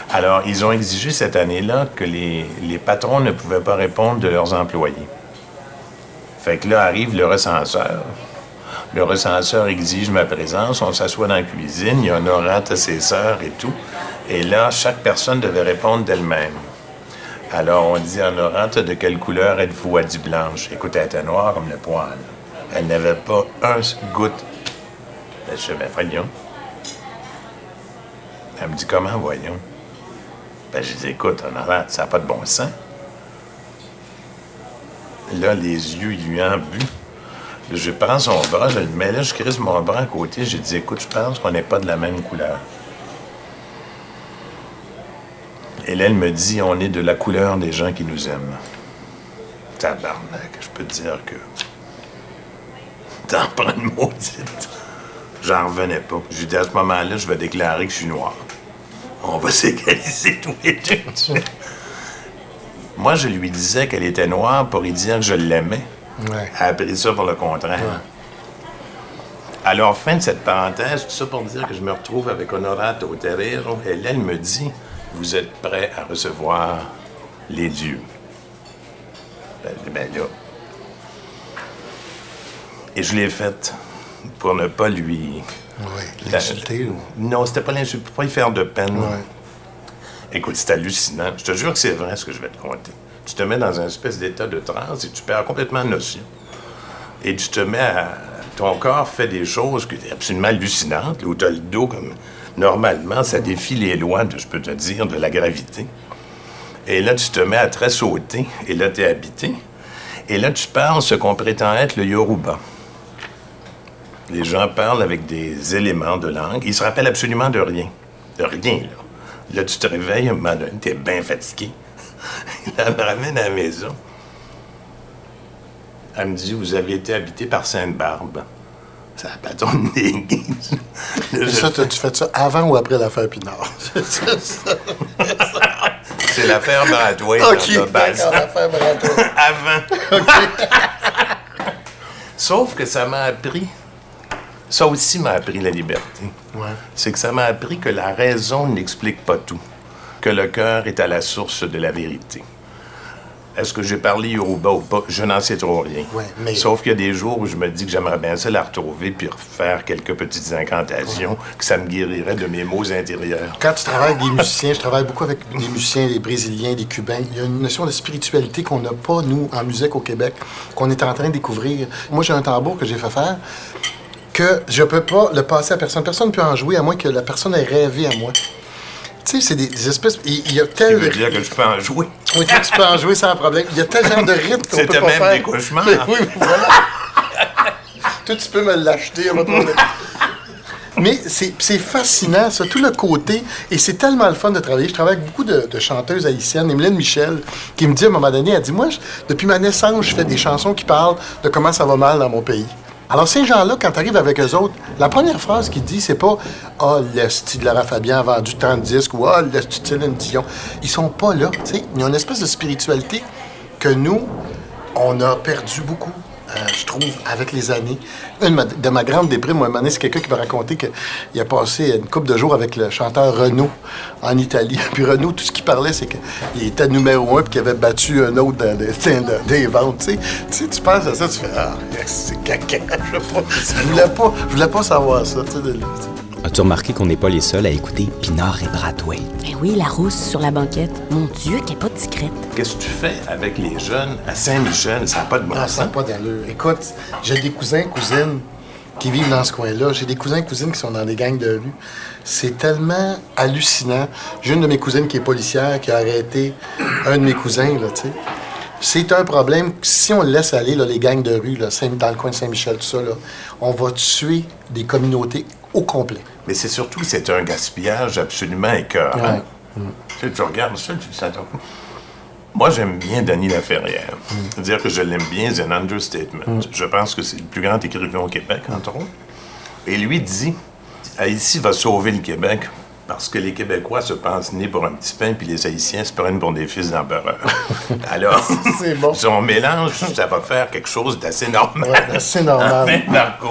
Alors, ils ont exigé cette année-là que les, les patrons ne pouvaient pas répondre de leurs employés. Fait que là arrive le recenseur. Le recenseur exige ma présence, on s'assoit dans la cuisine, il y a Honorate à ses sœurs et tout. Et là, chaque personne devait répondre d'elle-même. Alors, on dit à Honorate, de quelle couleur êtes-vous? Elle dit blanche? Écoute, elle était noire comme le poil. Elle n'avait pas un goutte. Je dis, ben, voyons. Elle me dit, comment, voyons? Ben, je dis, écoute, Honorate, ça n'a pas de bon sens. Là, les yeux lui en bu. Je prends son bras, je le mets là, je crisse mon bras à côté. J'ai dit, écoute, je pense qu'on n'est pas de la même couleur. Elle me dit, on est de la couleur des gens qui nous aiment. Tabarnak, je peux te dire que. T'en prends une maudite. J'en revenais pas. J'ai dit, à ce moment-là, je vais déclarer que je suis noir. on va s'égaliser tous les deux. Moi, je lui disais qu'elle était noire pour lui dire que je l'aimais. Ouais. Elle a pris ça pour le contraire. Alors, fin de cette parenthèse, tout ça pour dire que je me retrouve avec Honorato Terrero, elle me dit Vous êtes prêt à recevoir les dieux. Ben, ben là. Et je l'ai faite pour ne pas lui. Oui. L'insulter, ou- Non, c'était pas l'insulte, pour pas lui faire de peine. Ouais. Écoute, c'est hallucinant. Je te jure que c'est vrai ce que je vais te conter. Tu te mets dans un espèce d'état de transe et tu perds complètement notion. Et tu te mets à. Ton corps fait des choses qui sont absolument hallucinantes, où tu as le dos comme. Normalement, ça défie les lois, de, je peux te dire, de la gravité. Et là, tu te mets à très sauter, et là, tu es habité. Et là, tu parles ce qu'on prétend être le Yoruba. Les gens parlent avec des éléments de langue. Ils se rappellent absolument de rien. De rien, là. Là, tu te réveilles, un moment donné, t'es bien fatigué. Elle me ramène à la maison. Elle me dit, vous avez été habité par Sainte-Barbe. Ça n'a pas tourné ça, tu fais ça avant ou après l'affaire Pinard? C'est ça. C'est l'affaire Bradway. OK, base. l'affaire Bradway. Avant. Sauf que ça m'a appris. Ça aussi m'a appris la liberté. Ouais. c'est que ça m'a appris que la raison n'explique pas tout, que le cœur est à la source de la vérité. Est-ce que j'ai parlé Yoruba ou pas? Je n'en sais trop rien. Ouais, mais- Sauf qu'il y a des jours où je me dis que j'aimerais bien ça la retrouver puis refaire quelques petites incantations, que ça me guérirait de mes maux intérieurs. Quand tu travailles avec des musiciens, je travaille beaucoup avec des musiciens, des Brésiliens, des Cubains. Il y a une notion de spiritualité qu'on n'a pas, nous, en musique au Québec, qu'on est en train de découvrir. Moi, j'ai un tambour que j'ai fait faire que je peux pas le passer à personne. Personne ne peut en jouer à moins que la personne ait rêvé à moi. Tu sais, c'est des, des espèces. Il il y a tel. veut dire que je peux en jouer. Oui, tu peux en jouer sans problème. Il y a tel genre de rythme qu'on C'était peut pas même faire. des cauchemars. oui, voilà. Toi, tu peux me l'acheter. à. Mais c'est c'est fascinant, ça, tout le côté. Et c'est tellement le fun de travailler. Je travaille avec beaucoup de, de chanteuses haïtiennes. Emeline Michel, qui me dit à un moment donné, elle dit Moi, je- depuis ma naissance, je fais des chansons qui parlent de comment ça va mal dans mon pays. Alors, ces gens-là, quand tu arrives avec eux autres, la première phrase qu'ils disent, c'est pas Ah, le style de Lara Fabian a vendu tant de disques ou Ah, le style de Céline Dion. Ils sont pas là. sais. Ils ont une espèce de spiritualité que nous, on a perdu beaucoup, euh, je trouve, avec les années. Une de ma- de ma grande déprime, moi, c'est quelqu'un qui m'a raconté qu'il a passé une couple de jours avec le chanteur Renaud en Italie. Puis Renaud, tout ce qu'il parlait, c'est qu'il était numéro un puis qu'il avait battu un autre dans, des- dans- des ventes. Tu sais, tu penses à ça, tu fais Ah, c'est caca. Je pas- je voulais pas, je voulais pas savoir ça. tu sais, As-tu remarqué qu'on n'est pas les seuls à écouter Pinard et Bradway? Ben oui, la rousse sur la banquette. Mon Dieu, qu'elle est pas discrète. Qu'est-ce que tu fais avec les jeunes à Saint-Michel? Ça n'a pas de bon Ah, ça n'a pas d'allure. Écoute, j'ai des cousins, cousines qui vivent dans ce coin-là. J'ai des cousins, cousines qui sont dans des gangs de rue. C'est tellement hallucinant. J'ai une de mes cousines qui est policière qui a arrêté un de mes cousins, là, tu sais. C'est un problème. Si on laisse aller, là, les gangs de rue, là, Saint- dans le coin de Saint-Michel, tout ça, là, on va tuer des communautés au complet. Mais c'est surtout, c'est un gaspillage absolument écœurant. Tu, sais, tu regardes ça, tu ça Moi, j'aime bien Denis Laferrière. Dire que je l'aime bien, c'est un understatement. Je pense que c'est le plus grand écrivain au Québec, entre autres. Et lui dit Haïti va sauver le Québec parce que les Québécois se pensent nés pour un petit pain, puis les Haïtiens se prennent pour des fils d'empereurs. Alors, bon. si on mélange, ça va faire quelque chose d'assez normal. Ouais, c'est normal. Enfin, Marco.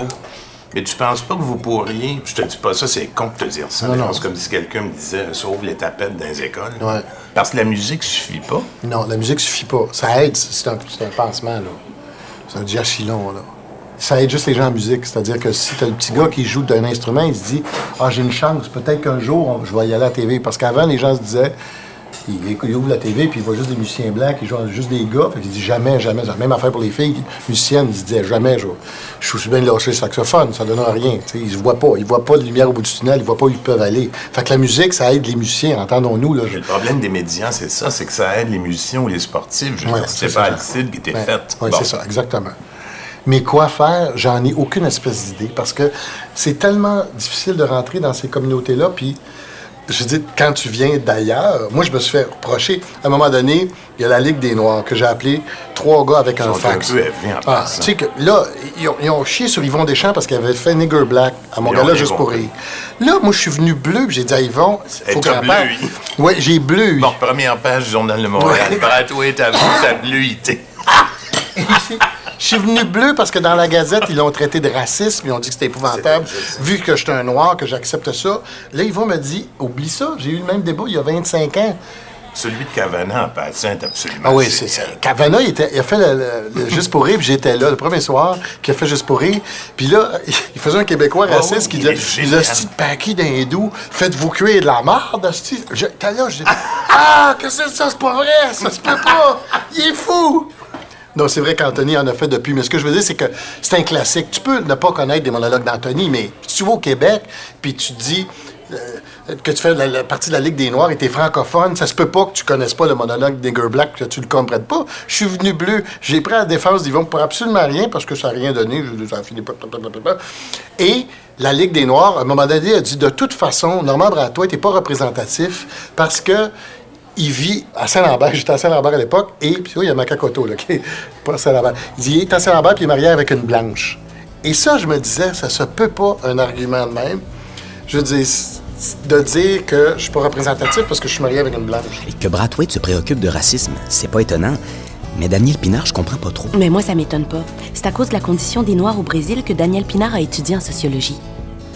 Mais tu penses pas que vous pourriez? Je te dis pas ça, c'est con de te dire ça. Non, mais non. C'est comme si quelqu'un me disait sauve les tapettes dans les écoles. Ouais. Parce que la musique suffit pas. Non, la musique suffit pas. Ça aide, c'est un, un pansement, là. C'est un diachylon, là. Ça aide juste les gens en musique. C'est-à-dire que si t'as le petit gars qui joue d'un instrument, il se dit Ah, j'ai une chance, peut-être qu'un jour, je vais y aller à la TV. Parce qu'avant, les gens se disaient il, il ouvre la TV, puis il voit juste des musiciens blancs qui jouent juste des gars. Fait qu'il dit jamais, jamais. La même affaire pour les filles musiciennes. Ils se disaient jamais, je, je suis bien de lâcher le saxophone, ça donne rien. Ils ne voient pas. Ils voient pas de lumière au bout du tunnel, ils voient pas où ils peuvent aller. Fait que la musique, ça aide les musiciens, entendons-nous. Là, le problème des médias, c'est ça, c'est que ça aide les musiciens ou les sportifs. Je Ouais, c'est pas. Alcide qui était faite. ouais, Bon. c'est ça, exactement. Mais quoi faire, j'en ai aucune espèce d'idée parce que c'est tellement difficile de rentrer dans ces communautés-là. Puis je dis, quand tu viens d'ailleurs, moi, je me suis fait reprocher. À un moment donné, il y a la Ligue des Noirs que j'ai appelé trois gars avec un fax. ah, tu sais que là, ils ont, ils ont chié sur Yvon Deschamps parce qu'il avait fait Nigger Black à mon Ils gars-là ont juste pour rire. Là, moi, je suis venu bleu, j'ai dit à Yvon, Et faut qu'on parle. bleu, Oui, j'ai bleu. Bon, première page du Journal de Montréal. Ouais. Bradway, t'as vu sa bluité. Je suis venu bleu parce que dans la Gazette, ils l'ont traité de racisme. Ils ont dit que c'était épouvantable. Vu que j'étais un noir, que j'accepte ça. Là, Yvon me dit Oublie ça, j'ai eu le même débat il y a 25 ans. Celui de Cavana en passant est absolument. Ah oui, c'est ça. Cavana, il, était- il a fait le, le- le Juste pour rire, puis j'étais là le premier soir, qui a fait Juste pour rire. Puis là, il faisait un Québécois Ah raciste qui disait. Le style paquet d'hindous, faites-vous cuire de la marde, hostie. J'étais là, je dis Ah, qu'est-ce que c'est ça, c'est pas vrai, ça se peut pas, il est fou. Non, c'est vrai qu'Anthony en a fait depuis, mais ce que je veux dire, c'est que c'est un classique. Tu peux ne pas connaître des monologues d'Anthony, mais si tu vas au Québec, puis tu dis euh, que tu fais la, partie de la Ligue des Noirs et tu es francophone, ça se peut pas que tu connaisses pas le monologue d'Igor Black, que tu le comprennes pas. Je suis venu bleu. J'ai pris la défense d'Yvon pour absolument rien, parce que ça n'a rien donné. Ça fini. Et la Ligue des Noirs, à un moment donné, a dit de toute façon, Normand Bratois n'était pas représentatif parce que il vit à Saint-Lambert. J'étais à Saint-Lambert à l'époque. Et puis, oui, il y a Macacoto, là, qui est pas à Saint-Lambert. Il dit, il est à Saint-Lambert, puis il est marié avec une blanche. Et ça, je me disais, ça se peut pas un argument de même. Je veux dire, de dire que je suis pas représentatif parce que je suis marié avec une blanche. Et que Brathwaite se préoccupe de racisme, c'est pas étonnant. Mais Daniel Pinard, je comprends pas trop. Mais moi, ça m'étonne pas. C'est à cause de la condition des Noirs au Brésil que Daniel Pinard a étudié en sociologie.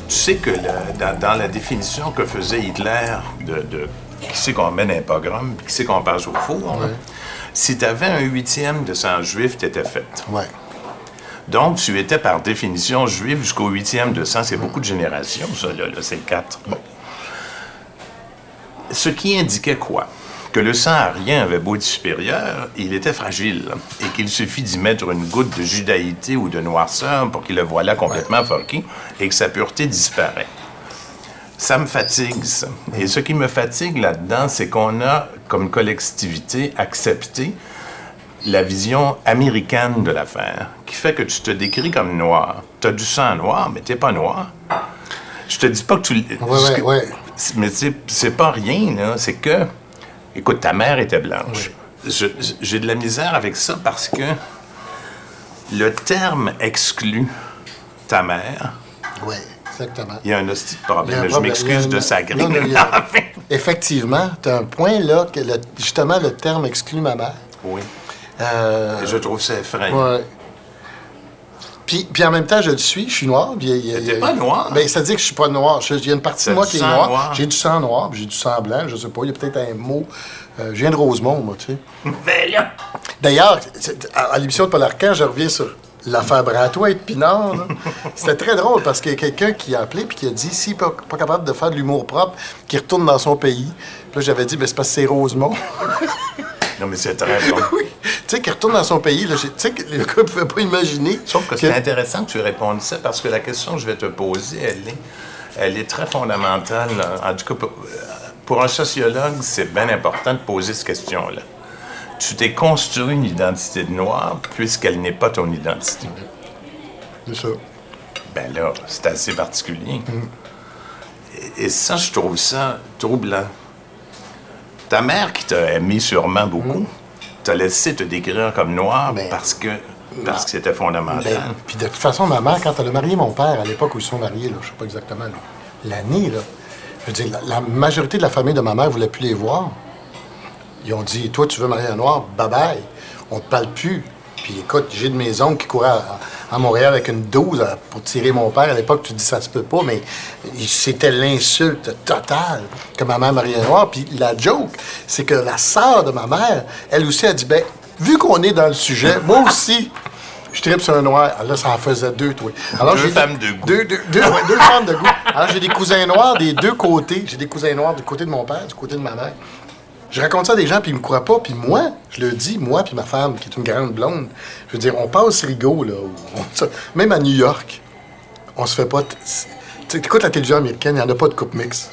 Tu sais que la- dans, dans la définition que faisait Hitler de, de qui c'est qu'on mène un pogrom, puis qui c'est qu'on passe au four, si tu avais un huitième de sang juif, t'étais fait. Ouais. Donc, tu étais par définition juif jusqu'au huitième de sang. C'est beaucoup de générations, ça, là, là, c'est quatre. Bon. Ce qui indiquait quoi? Que le sang arien avait beau être supérieur, il était fragile et qu'il suffit d'y mettre une goutte de judaïté ou de noirceur pour qu'il le voilà complètement fucké et que sa pureté disparaît. Ça me fatigue, ça. Et ce qui me fatigue là-dedans, c'est qu'on a, comme collectivité, accepté la vision américaine de l'affaire, qui fait que tu te décris comme noir. Tu as du sang noir, mais t'es pas noir. Je te dis pas que tu... Ouais, ouais, ouais. Mais c'est pas rien, là. C'est que... Écoute, ta mère était blanche. J'ai de la misère avec ça parce que le terme exclut ta mère. Oui, exactement. Il y a un hostie de problème. Je m'excuse de sacrer. Non, non, il y mais a- enfin. Effectivement, tu as un point là, que le- justement, le terme exclut ma mère. Oui. Euh, Je trouve ça effrayant. Puis, puis en même temps, je le suis, je suis noir. t'es pas noir? Ben, ça dit que je suis pas noir. Il y a une partie de moi qui est noire. noir. J'ai du sang noir, j'ai du sang blanc, je sais pas. Il y a peut-être un mot. Euh, je viens de Rosemont, moi, tu sais. Ben D'ailleurs, à, à l'émission de Paul Arcand, je reviens sur l'affaire Bratois et de Pinard. C'était très drôle parce qu'il y a quelqu'un qui a appelé puis qui a dit s'il n'est pas, pas capable de faire de l'humour propre, qu'il retourne dans son pays. Puis là, j'avais dit ben, c'est parce que c'est Rosemont. Non, mais c'est très bon. oui. Tu sais, qu'il retourne dans son pays. Tu sais, que les gars ne pouvaient pas imaginer. Sauf que c'est intéressant que tu répondes ça parce que la question que je vais te poser, elle est, elle est très fondamentale. En tout cas, pour, pour un sociologue, c'est bien important de poser cette question-là. Tu t'es construit une identité de noir puisqu'elle n'est pas ton identité. C'est ça. Ben là, c'est assez particulier. Et, et ça, je trouve ça troublant. Ta mère, qui t'a aimé sûrement beaucoup, t'a laissé te décrire comme noir Ben, parce que parce que c'était fondamental. Ben, puis de toute façon, ma mère, quand elle a marié mon père, à l'époque où ils sont mariés, là, je sais pas exactement l'année, là, je veux dire, la, la majorité de la famille de ma mère voulait plus les voir. Ils ont dit, toi, tu veux marier un noir, bye bye, on te parle plus. Puis écoute, j'ai de mes oncles qui couraient à, à Montréal avec une 12 à- pour tirer mon père. À l'époque, tu dis ça se peut pas, mais c'était l'insulte totale que ma mère marie un noir. Puis la joke, c'est que la sœur de ma mère, elle aussi a dit, ben, vu qu'on est dans le sujet, moi aussi, je tripe sur un noir. Alors là, ça en faisait deux, toi. Alors, Deux femmes de goût. Deux, deux, deux, ouais, deux femmes de goût. Alors, j'ai des cousins noirs des deux côtés. J'ai des cousins noirs du côté de mon père, du côté de ma mère. Je raconte ça à des gens, puis ils me croient pas. Puis moi, je le dis, moi puis ma femme, qui est une grande blonde, je veux dire, on passe Rigaud, là. on- même à New York, on se fait pas... Tu écoutes la télévision américaine, il n'y en a pas de coupe mix.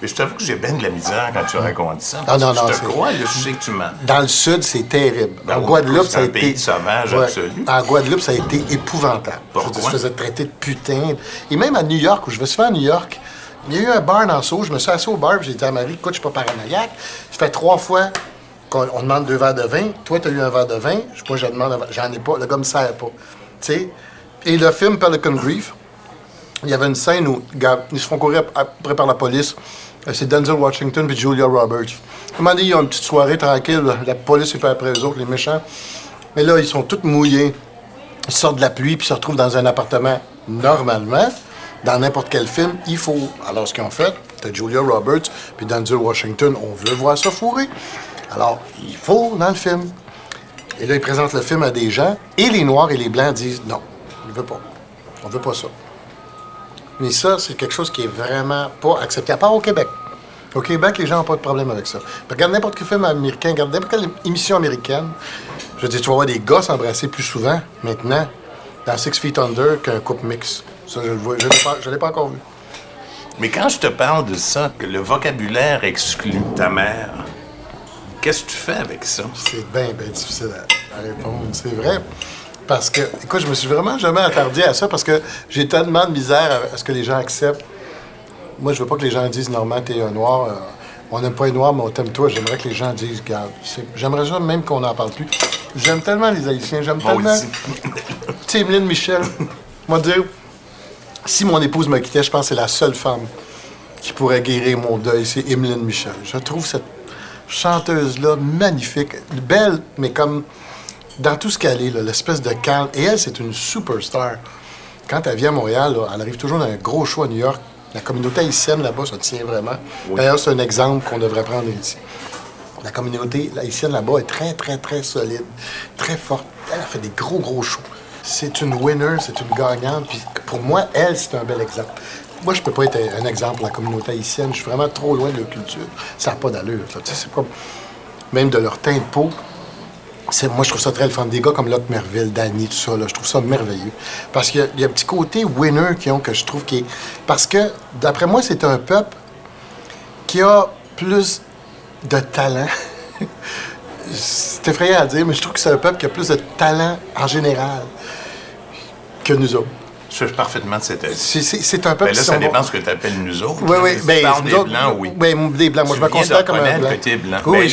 Mais je t'avoue que j'ai bien de la misère quand tu racontes ça. Ah parce non, que non, je te crois, je sais que tu mens. Dans le sud, c'est terrible. Ben en oui, Guadeloupe, ça a été. pays sauvage absolu. En Guadeloupe, ça a été épouvantable. Je Pourquoi? Je me faisais traiter de putain. Et même à New York, où je vais souvent à New York, Il y a eu un bar dans Sceaux. Je me suis assis au bar, puis j'ai dit à Marie, écoute, je suis pas paranoïaque. Ça fait trois fois qu'on on demande deux verres de vin. Toi, tu as eu un verre de vin. Je demande un verre. J'en ai pas. Le gars me sert pas. Sais? Et le film Pelican Grief, il y avait une scène où ils se font courir après par la police. Euh, C'est Denzel Washington et Julia Roberts. Moment donné, ils ont une petite soirée tranquille. La police est pas après eux autres, les méchants. Mais là, ils sont tous mouillés. Ils sortent de la pluie puis se retrouvent dans un appartement. Normalement, dans n'importe quel film, il faut. Alors, ce qu'ils ont fait, t'as Julia Roberts puis Denzel Washington. On veut voir ça fourrer. Alors, il faut dans le film. Et là, ils présentent le film à des gens. Et les Noirs et les Blancs disent non, on ne veut pas. On veut pas ça. Mais ça, c'est quelque chose qui est vraiment pas accepté, à part au Québec. Au Québec, les gens n'ont pas de problème avec ça. Regarde n'importe quel film américain, regarde n'importe quelle émission américaine. Je veux dire, tu vas voir des gars s'embrasser plus souvent maintenant dans Six Feet Under qu'un couple mix. Ça, je le vois. Je ne l'ai pas, encore vu. Mais quand je te parle de ça, que le vocabulaire exclut ta mère, qu'est-ce que tu fais avec ça? C'est bien, bien difficile à, à répondre. C'est vrai. Parce que, écoute, je me suis vraiment jamais attardé à ça parce que j'ai tellement de misère à, à ce que les gens acceptent. Moi, je veux pas que les gens disent, Normand, t'es un noir. euh, on n'aime pas les noirs, mais on t'aime toi. J'aimerais que les gens disent, c'est- j'aimerais même qu'on n'en parle plus. J'aime tellement les Haïtiens, j'aime tellement. Tu sais, Michel, moi dire, si mon épouse me quittait, je pense que c'est la seule femme qui pourrait guérir mon deuil, c'est Emeline Michel. Je trouve cette chanteuse-là magnifique, belle, mais comme dans tout ce qu'elle est, l'espèce de calme. Et elle, c'est une superstar. Quand elle vient à Montréal, là, elle arrive toujours dans un gros show à New York. La communauté haïtienne là-bas, ça tient vraiment. D'ailleurs, c'est un exemple qu'on devrait prendre ici. La communauté haïtienne là-bas est très, très, très solide, très forte. Elle a fait des gros, gros shows. C'est une winner, c'est une gagnante. Puis pour moi, elle, c'est un bel exemple. Moi, je peux pas être un exemple pour la communauté haïtienne. Je suis vraiment trop loin de leur culture. Ça n'a pas d'allure. Même de leur teint de peau. Moi, je trouve ça très le fun. Des gars comme Locke Merville, Danny, tout ça, là, je trouve ça merveilleux. Parce qu'il y y a un petit côté winner qu'ils ont que je trouve qui est... Parce que, d'après moi, c'est un peuple qui a plus de talent. c'est effrayant à dire, mais je trouve que c'est un peuple qui a plus de talent en général que nous autres. Je suis parfaitement de cette avis. C'est, un peuple Ben là, ça dépend bons. ce que tu appelles nous autres. Oui, oui. Si Ben, tu parles nous des autres- Blancs, oui. Ben, des Blancs. Moi, je me considère de comme un Blanc. que blanc. Oui, Ben,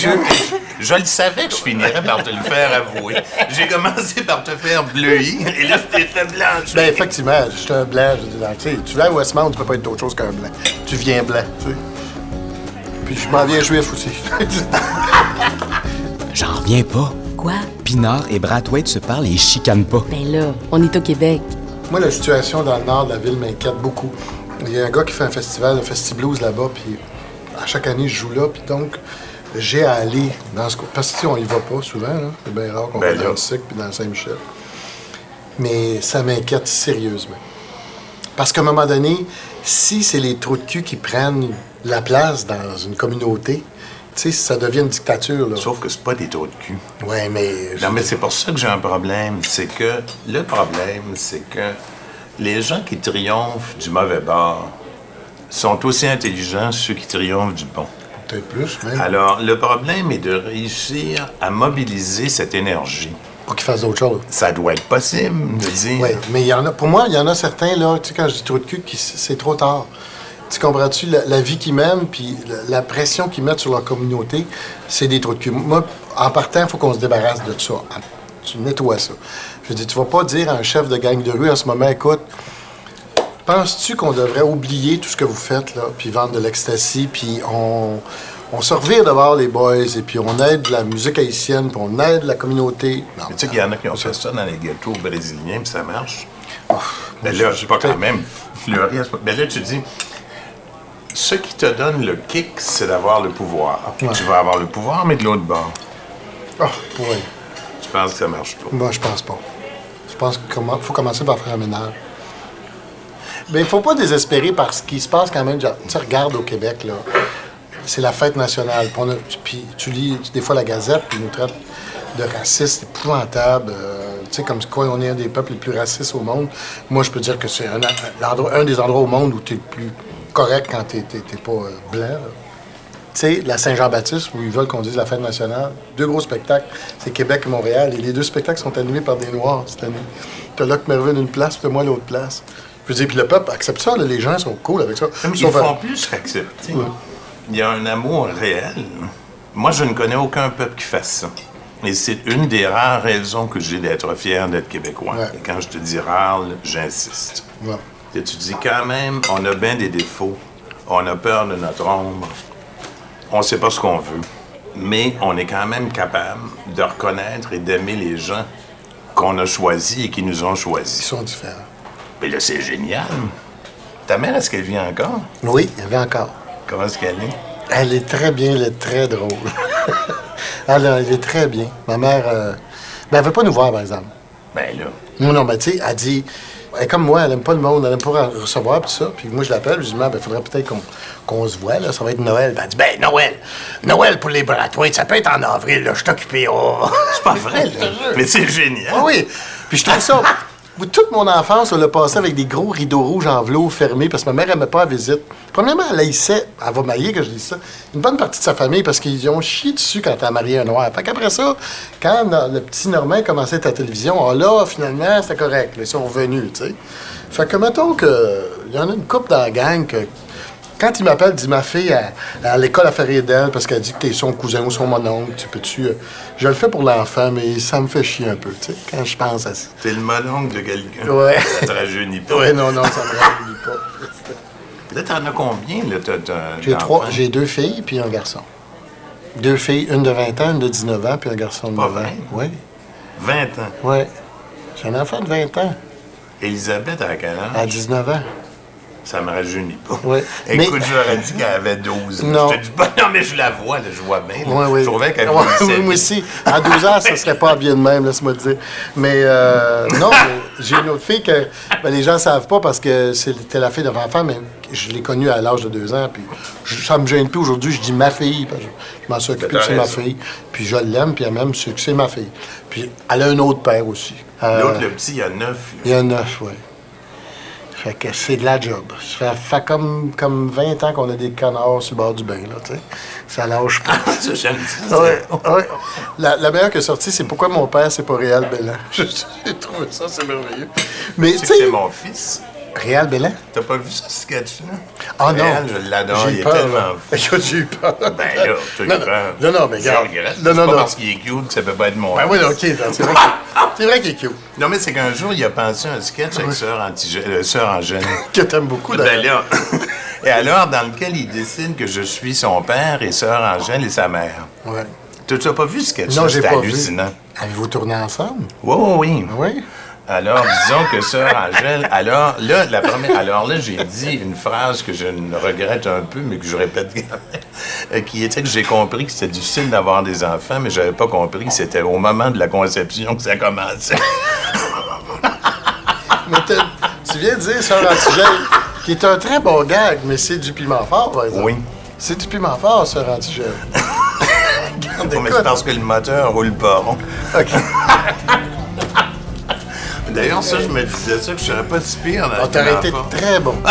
je... le savais que je finirais par te le faire avouer. J'ai commencé par te faire bleuir, et là, je t'ai fait blanchir. Ben, effectivement, je suis un blanc. Je tu viens à Westmount, tu peux pas être autre chose qu'un blanc. Tu viens blanc, tu sais. Puis je m'en viens juif aussi. J'en reviens pas. Quoi? Pinard et Brathwaite se parlent et ils chicanent pas. Ben là, on est au Québec. Moi, la situation dans le nord de la ville m'inquiète beaucoup. Il y a un gars qui fait un festival, un Festi Blues là-bas, puis à chaque année, je joue là, puis donc, j'ai à aller dans ce coin. Parce que, tu sais, on y va pas souvent, là. C'est bien rare qu'on Ben va dans le Sic puis dans Saint-Michel. Mais ça m'inquiète sérieusement. Parce qu'à un moment donné, si c'est les trous de cul qui prennent la place dans une communauté, tu sais, ça devient une dictature, là. Sauf que c'est pas des trous de cul. Ouais, mais... Non, mais c'est pour ça que j'ai un problème. C'est que le problème, c'est que les gens qui triomphent du mauvais bord sont aussi intelligents ceux qui triomphent du bon. Peut-être plus, même. Alors, le problème est de réussir à mobiliser cette énergie. Pour qu'ils fassent d'autres choses. Ça doit être possible de dire. Oui, mais il y en a. Pour moi, il y en a certains, là, tu sais, quand je dis trop de cul, c'est trop tard. Tu comprends-tu? La, la vie qu'ils mènent, puis la, la pression qu'ils mettent sur leur communauté, c'est des trous de cul. Moi, en partant, il faut qu'on se débarrasse de ça. Ah, Tu nettoies ça. Je dire, tu vas pas dire à un chef de gang de rue en ce moment, écoute, penses-tu qu'on devrait oublier tout ce que vous faites, là, puis vendre de l'ecstasy, puis on, on se revire d'abord les boys, et puis on aide la musique haïtienne, puis on aide la communauté? Non, Mais tu sais qu'il y en a qui ont fait ça dans les ghettos brésiliens, puis ça marche. Oh, Mais là, c'est pas quand même. Mais là, tu dis, ce qui te donne le kick, c'est d'avoir le pouvoir. Ouais. Tu vas avoir le pouvoir, mais de l'autre bord. Ah, ouais. Tu penses que ça marche pas? Moi, je pense pas. Je pense qu'il faut commencer par faire un ménage. Mais il faut pas désespérer par ce qui se passe quand même. Tu sais, regarde au Québec, là. C'est la fête nationale. Puis, on a- puis tu lis des fois la Gazette, puis ils nous traite de racistes épouvantables. euh, tu sais, comme quoi on est un des peuples les plus racistes au monde. Moi, je peux dire que c'est un, un des endroits au monde où tu es le plus correct quand tu n'es pas euh, blanc. là. Tu sais, la Saint-Jean-Baptiste, où ils veulent qu'on dise la fête nationale, deux gros spectacles, c'est Québec et Montréal. Et les deux spectacles sont animés par des Noirs cette année. T'as Locke Mervyn une place, puis moi l'autre place. Je veux dire, puis le peuple accepte ça, là, les gens sont cool avec ça. Mais Ils font plus qu'accepter. Il y a un amour réel. Moi, je ne connais aucun peuple qui fasse ça. Et c'est une des rares raisons que j'ai d'être fier d'être québécois. Ouais. Et quand je te dis rare, j'insiste. Ouais. Et tu dis quand même, on a bien des défauts. On a peur de notre ombre. On ne sait pas ce qu'on veut. Mais on est quand même capable de reconnaître et d'aimer les gens qu'on a choisis et qui nous ont Ils choisis. sont différents. Mais là, c'est génial. Ta mère, est-ce qu'elle vit encore? Oui, il y avait encore. Comment est-ce qu'elle est? Elle est très bien, elle est très drôle. elle, elle est très bien. Ma mère, euh, ben, elle veut pas nous voir, par exemple. Ben là, Non, non, mais tu sais, elle dit. Elle est comme moi, elle aime pas le monde, elle aime pas re- recevoir, tout ça. Puis moi, je l'appelle, je lui dis, il faudrait peut-être qu'on se voit, là, ça va être Noël. Ben, elle dit, ben, Noël, Noël pour les Bratouilles, ça peut être en avril, là, je suis occupé. Oh. c'est pas vrai, là. Mais c'est génial. Ah oui, puis je trouve ça. Toute mon enfance, on l'a passé avec des gros rideaux rouges en velours fermés parce que ma mère n'aimait pas la visite. Premièrement, elle haïssait, elle va mailler que je dis ça, une bonne partie de sa famille parce qu'ils ont chié dessus quand elle a marié un noir. Fait qu'après ça, quand le petit Normand commençait à télévision, ah là, finalement, c'était correct. ils sont revenus, tu sais. Fait que mettons que il y en a une couple dans la gang que quand il m'appelle, dit ma fille à, à l'école à d'elle parce qu'elle dit que t'es son cousin ou son mononcle, tu peux-tu. euh, je le fais pour l'enfant, mais ça me fait chier un peu, tu sais, quand je pense à ça. T'es le mononcle de quelqu'un. Ouais. Ça te rajeunit pas. Ouais, non, non, ça me rajeunit pas. Là, t'en as combien, là? J'ai trois, j'ai deux filles puis un garçon. Deux filles, une de 20 ans, une de 19 ans, puis un garçon de Pas 9 ans. vrai? Oui, 20 ans. oui. J'ai un enfant de 20 ans, Elisabeth, à quel âge? à 19 ans. Ça me rajeunit pas. Ouais. Écoute, Mais- j'aurais dit qu'elle avait 12. Non. Je te dis pas, non, mais je la vois, là, je vois bien. Oui. Je trouvais qu'elle Ouais, oui, moi aussi. À 12 ans, ça serait pas bien de même, laisse-moi te dire. Mais euh, non, j'ai une autre fille que ben, les gens savent pas parce que c'était la fille de ma femme, mais je l'ai connue à l'âge de 2 ans. Puis je- ça me gêne plus aujourd'hui, je dis ma fille. parce que je m'en suis occupé, c'est ma fille. Puis je l'aime, puis elle m'aime, c'est que c'est ma fille. Puis elle a un autre père aussi. Euh, L'autre, le petit, il y a 9. il y a neuf, oui. Fait que c'est de la job. Ça fait, fait comme, comme 20 ans qu'on a des canards sur le bord du bain, là, tu sais. Ça lâche pas. ça, j'aime ça. Ouais, ouais. La, la meilleure qui est sortie, c'est pourquoi mon père, c'est pas Réal Bellan. J'ai trouvé ça, c'est merveilleux. Mais Tu sais, c'est mon fils. Réal Bellan? T'as pas vu ce sketch-là? Ah non. Réal, je l'adore, il est peur, tellement là. fou. J'ai eu peur. Ben là, tu non, non, non, non, mais regarde. C'est non, pas non. parce qu'il est cute que ça peut pas être mon Ben oui. OK, c'est vrai qu'il- c'est vrai qu'il est cute. Non, mais c'est qu'un jour, il a pensé à un sketch avec Sœur, euh, Sœur Angèle. Que t'aimes beaucoup, Ben d'ailleurs. là. Et alors, dans lequel il décide que je suis son père et Sœur Angèle et sa mère. Ouais. Tu n'as pas vu ce sketch Non, j'ai pas hallucinant. vu. Avez-vous tourné ensemble? Oui, oui, oui. Oui. Alors, disons que Sœur Angèle, alors là, la première, alors là, j'ai dit une phrase que je ne regrette un peu, mais que je répète quand même, euh, qui était que j'ai compris que c'était difficile d'avoir des enfants, mais j'avais pas compris que c'était au moment de la conception que ça commençait. Mais tu viens de dire Sœur Antigène, qui est un très bon gag, mais c'est du piment fort, par exemple. Oui. C'est du piment fort, Sœur. Regarde, mais c'est parce que le moteur roule pas rond. OK. D'ailleurs, ça, je me disais ça, que je serais pas si pire On t'aurait été très bon.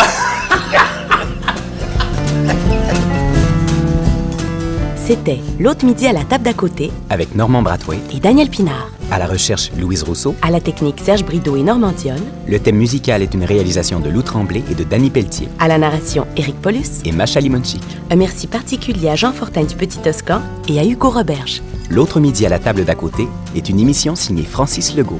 C'était L'autre midi à la table d'à côté Avec Normand Brathwaite, et Daniel Pinard. à la recherche Louise Rousseau, À la technique Serge Brideau et Normand Dionne. le thème musical est une réalisation de Lou Tremblay et de Danny Pelletier À la narration Éric Paulus. et Macha Limonchik. Un merci particulier à Jean Fortin du Petit Toscan et à Hugo Roberge. L'autre midi à la table d'à côté est une émission signée Francis Legault.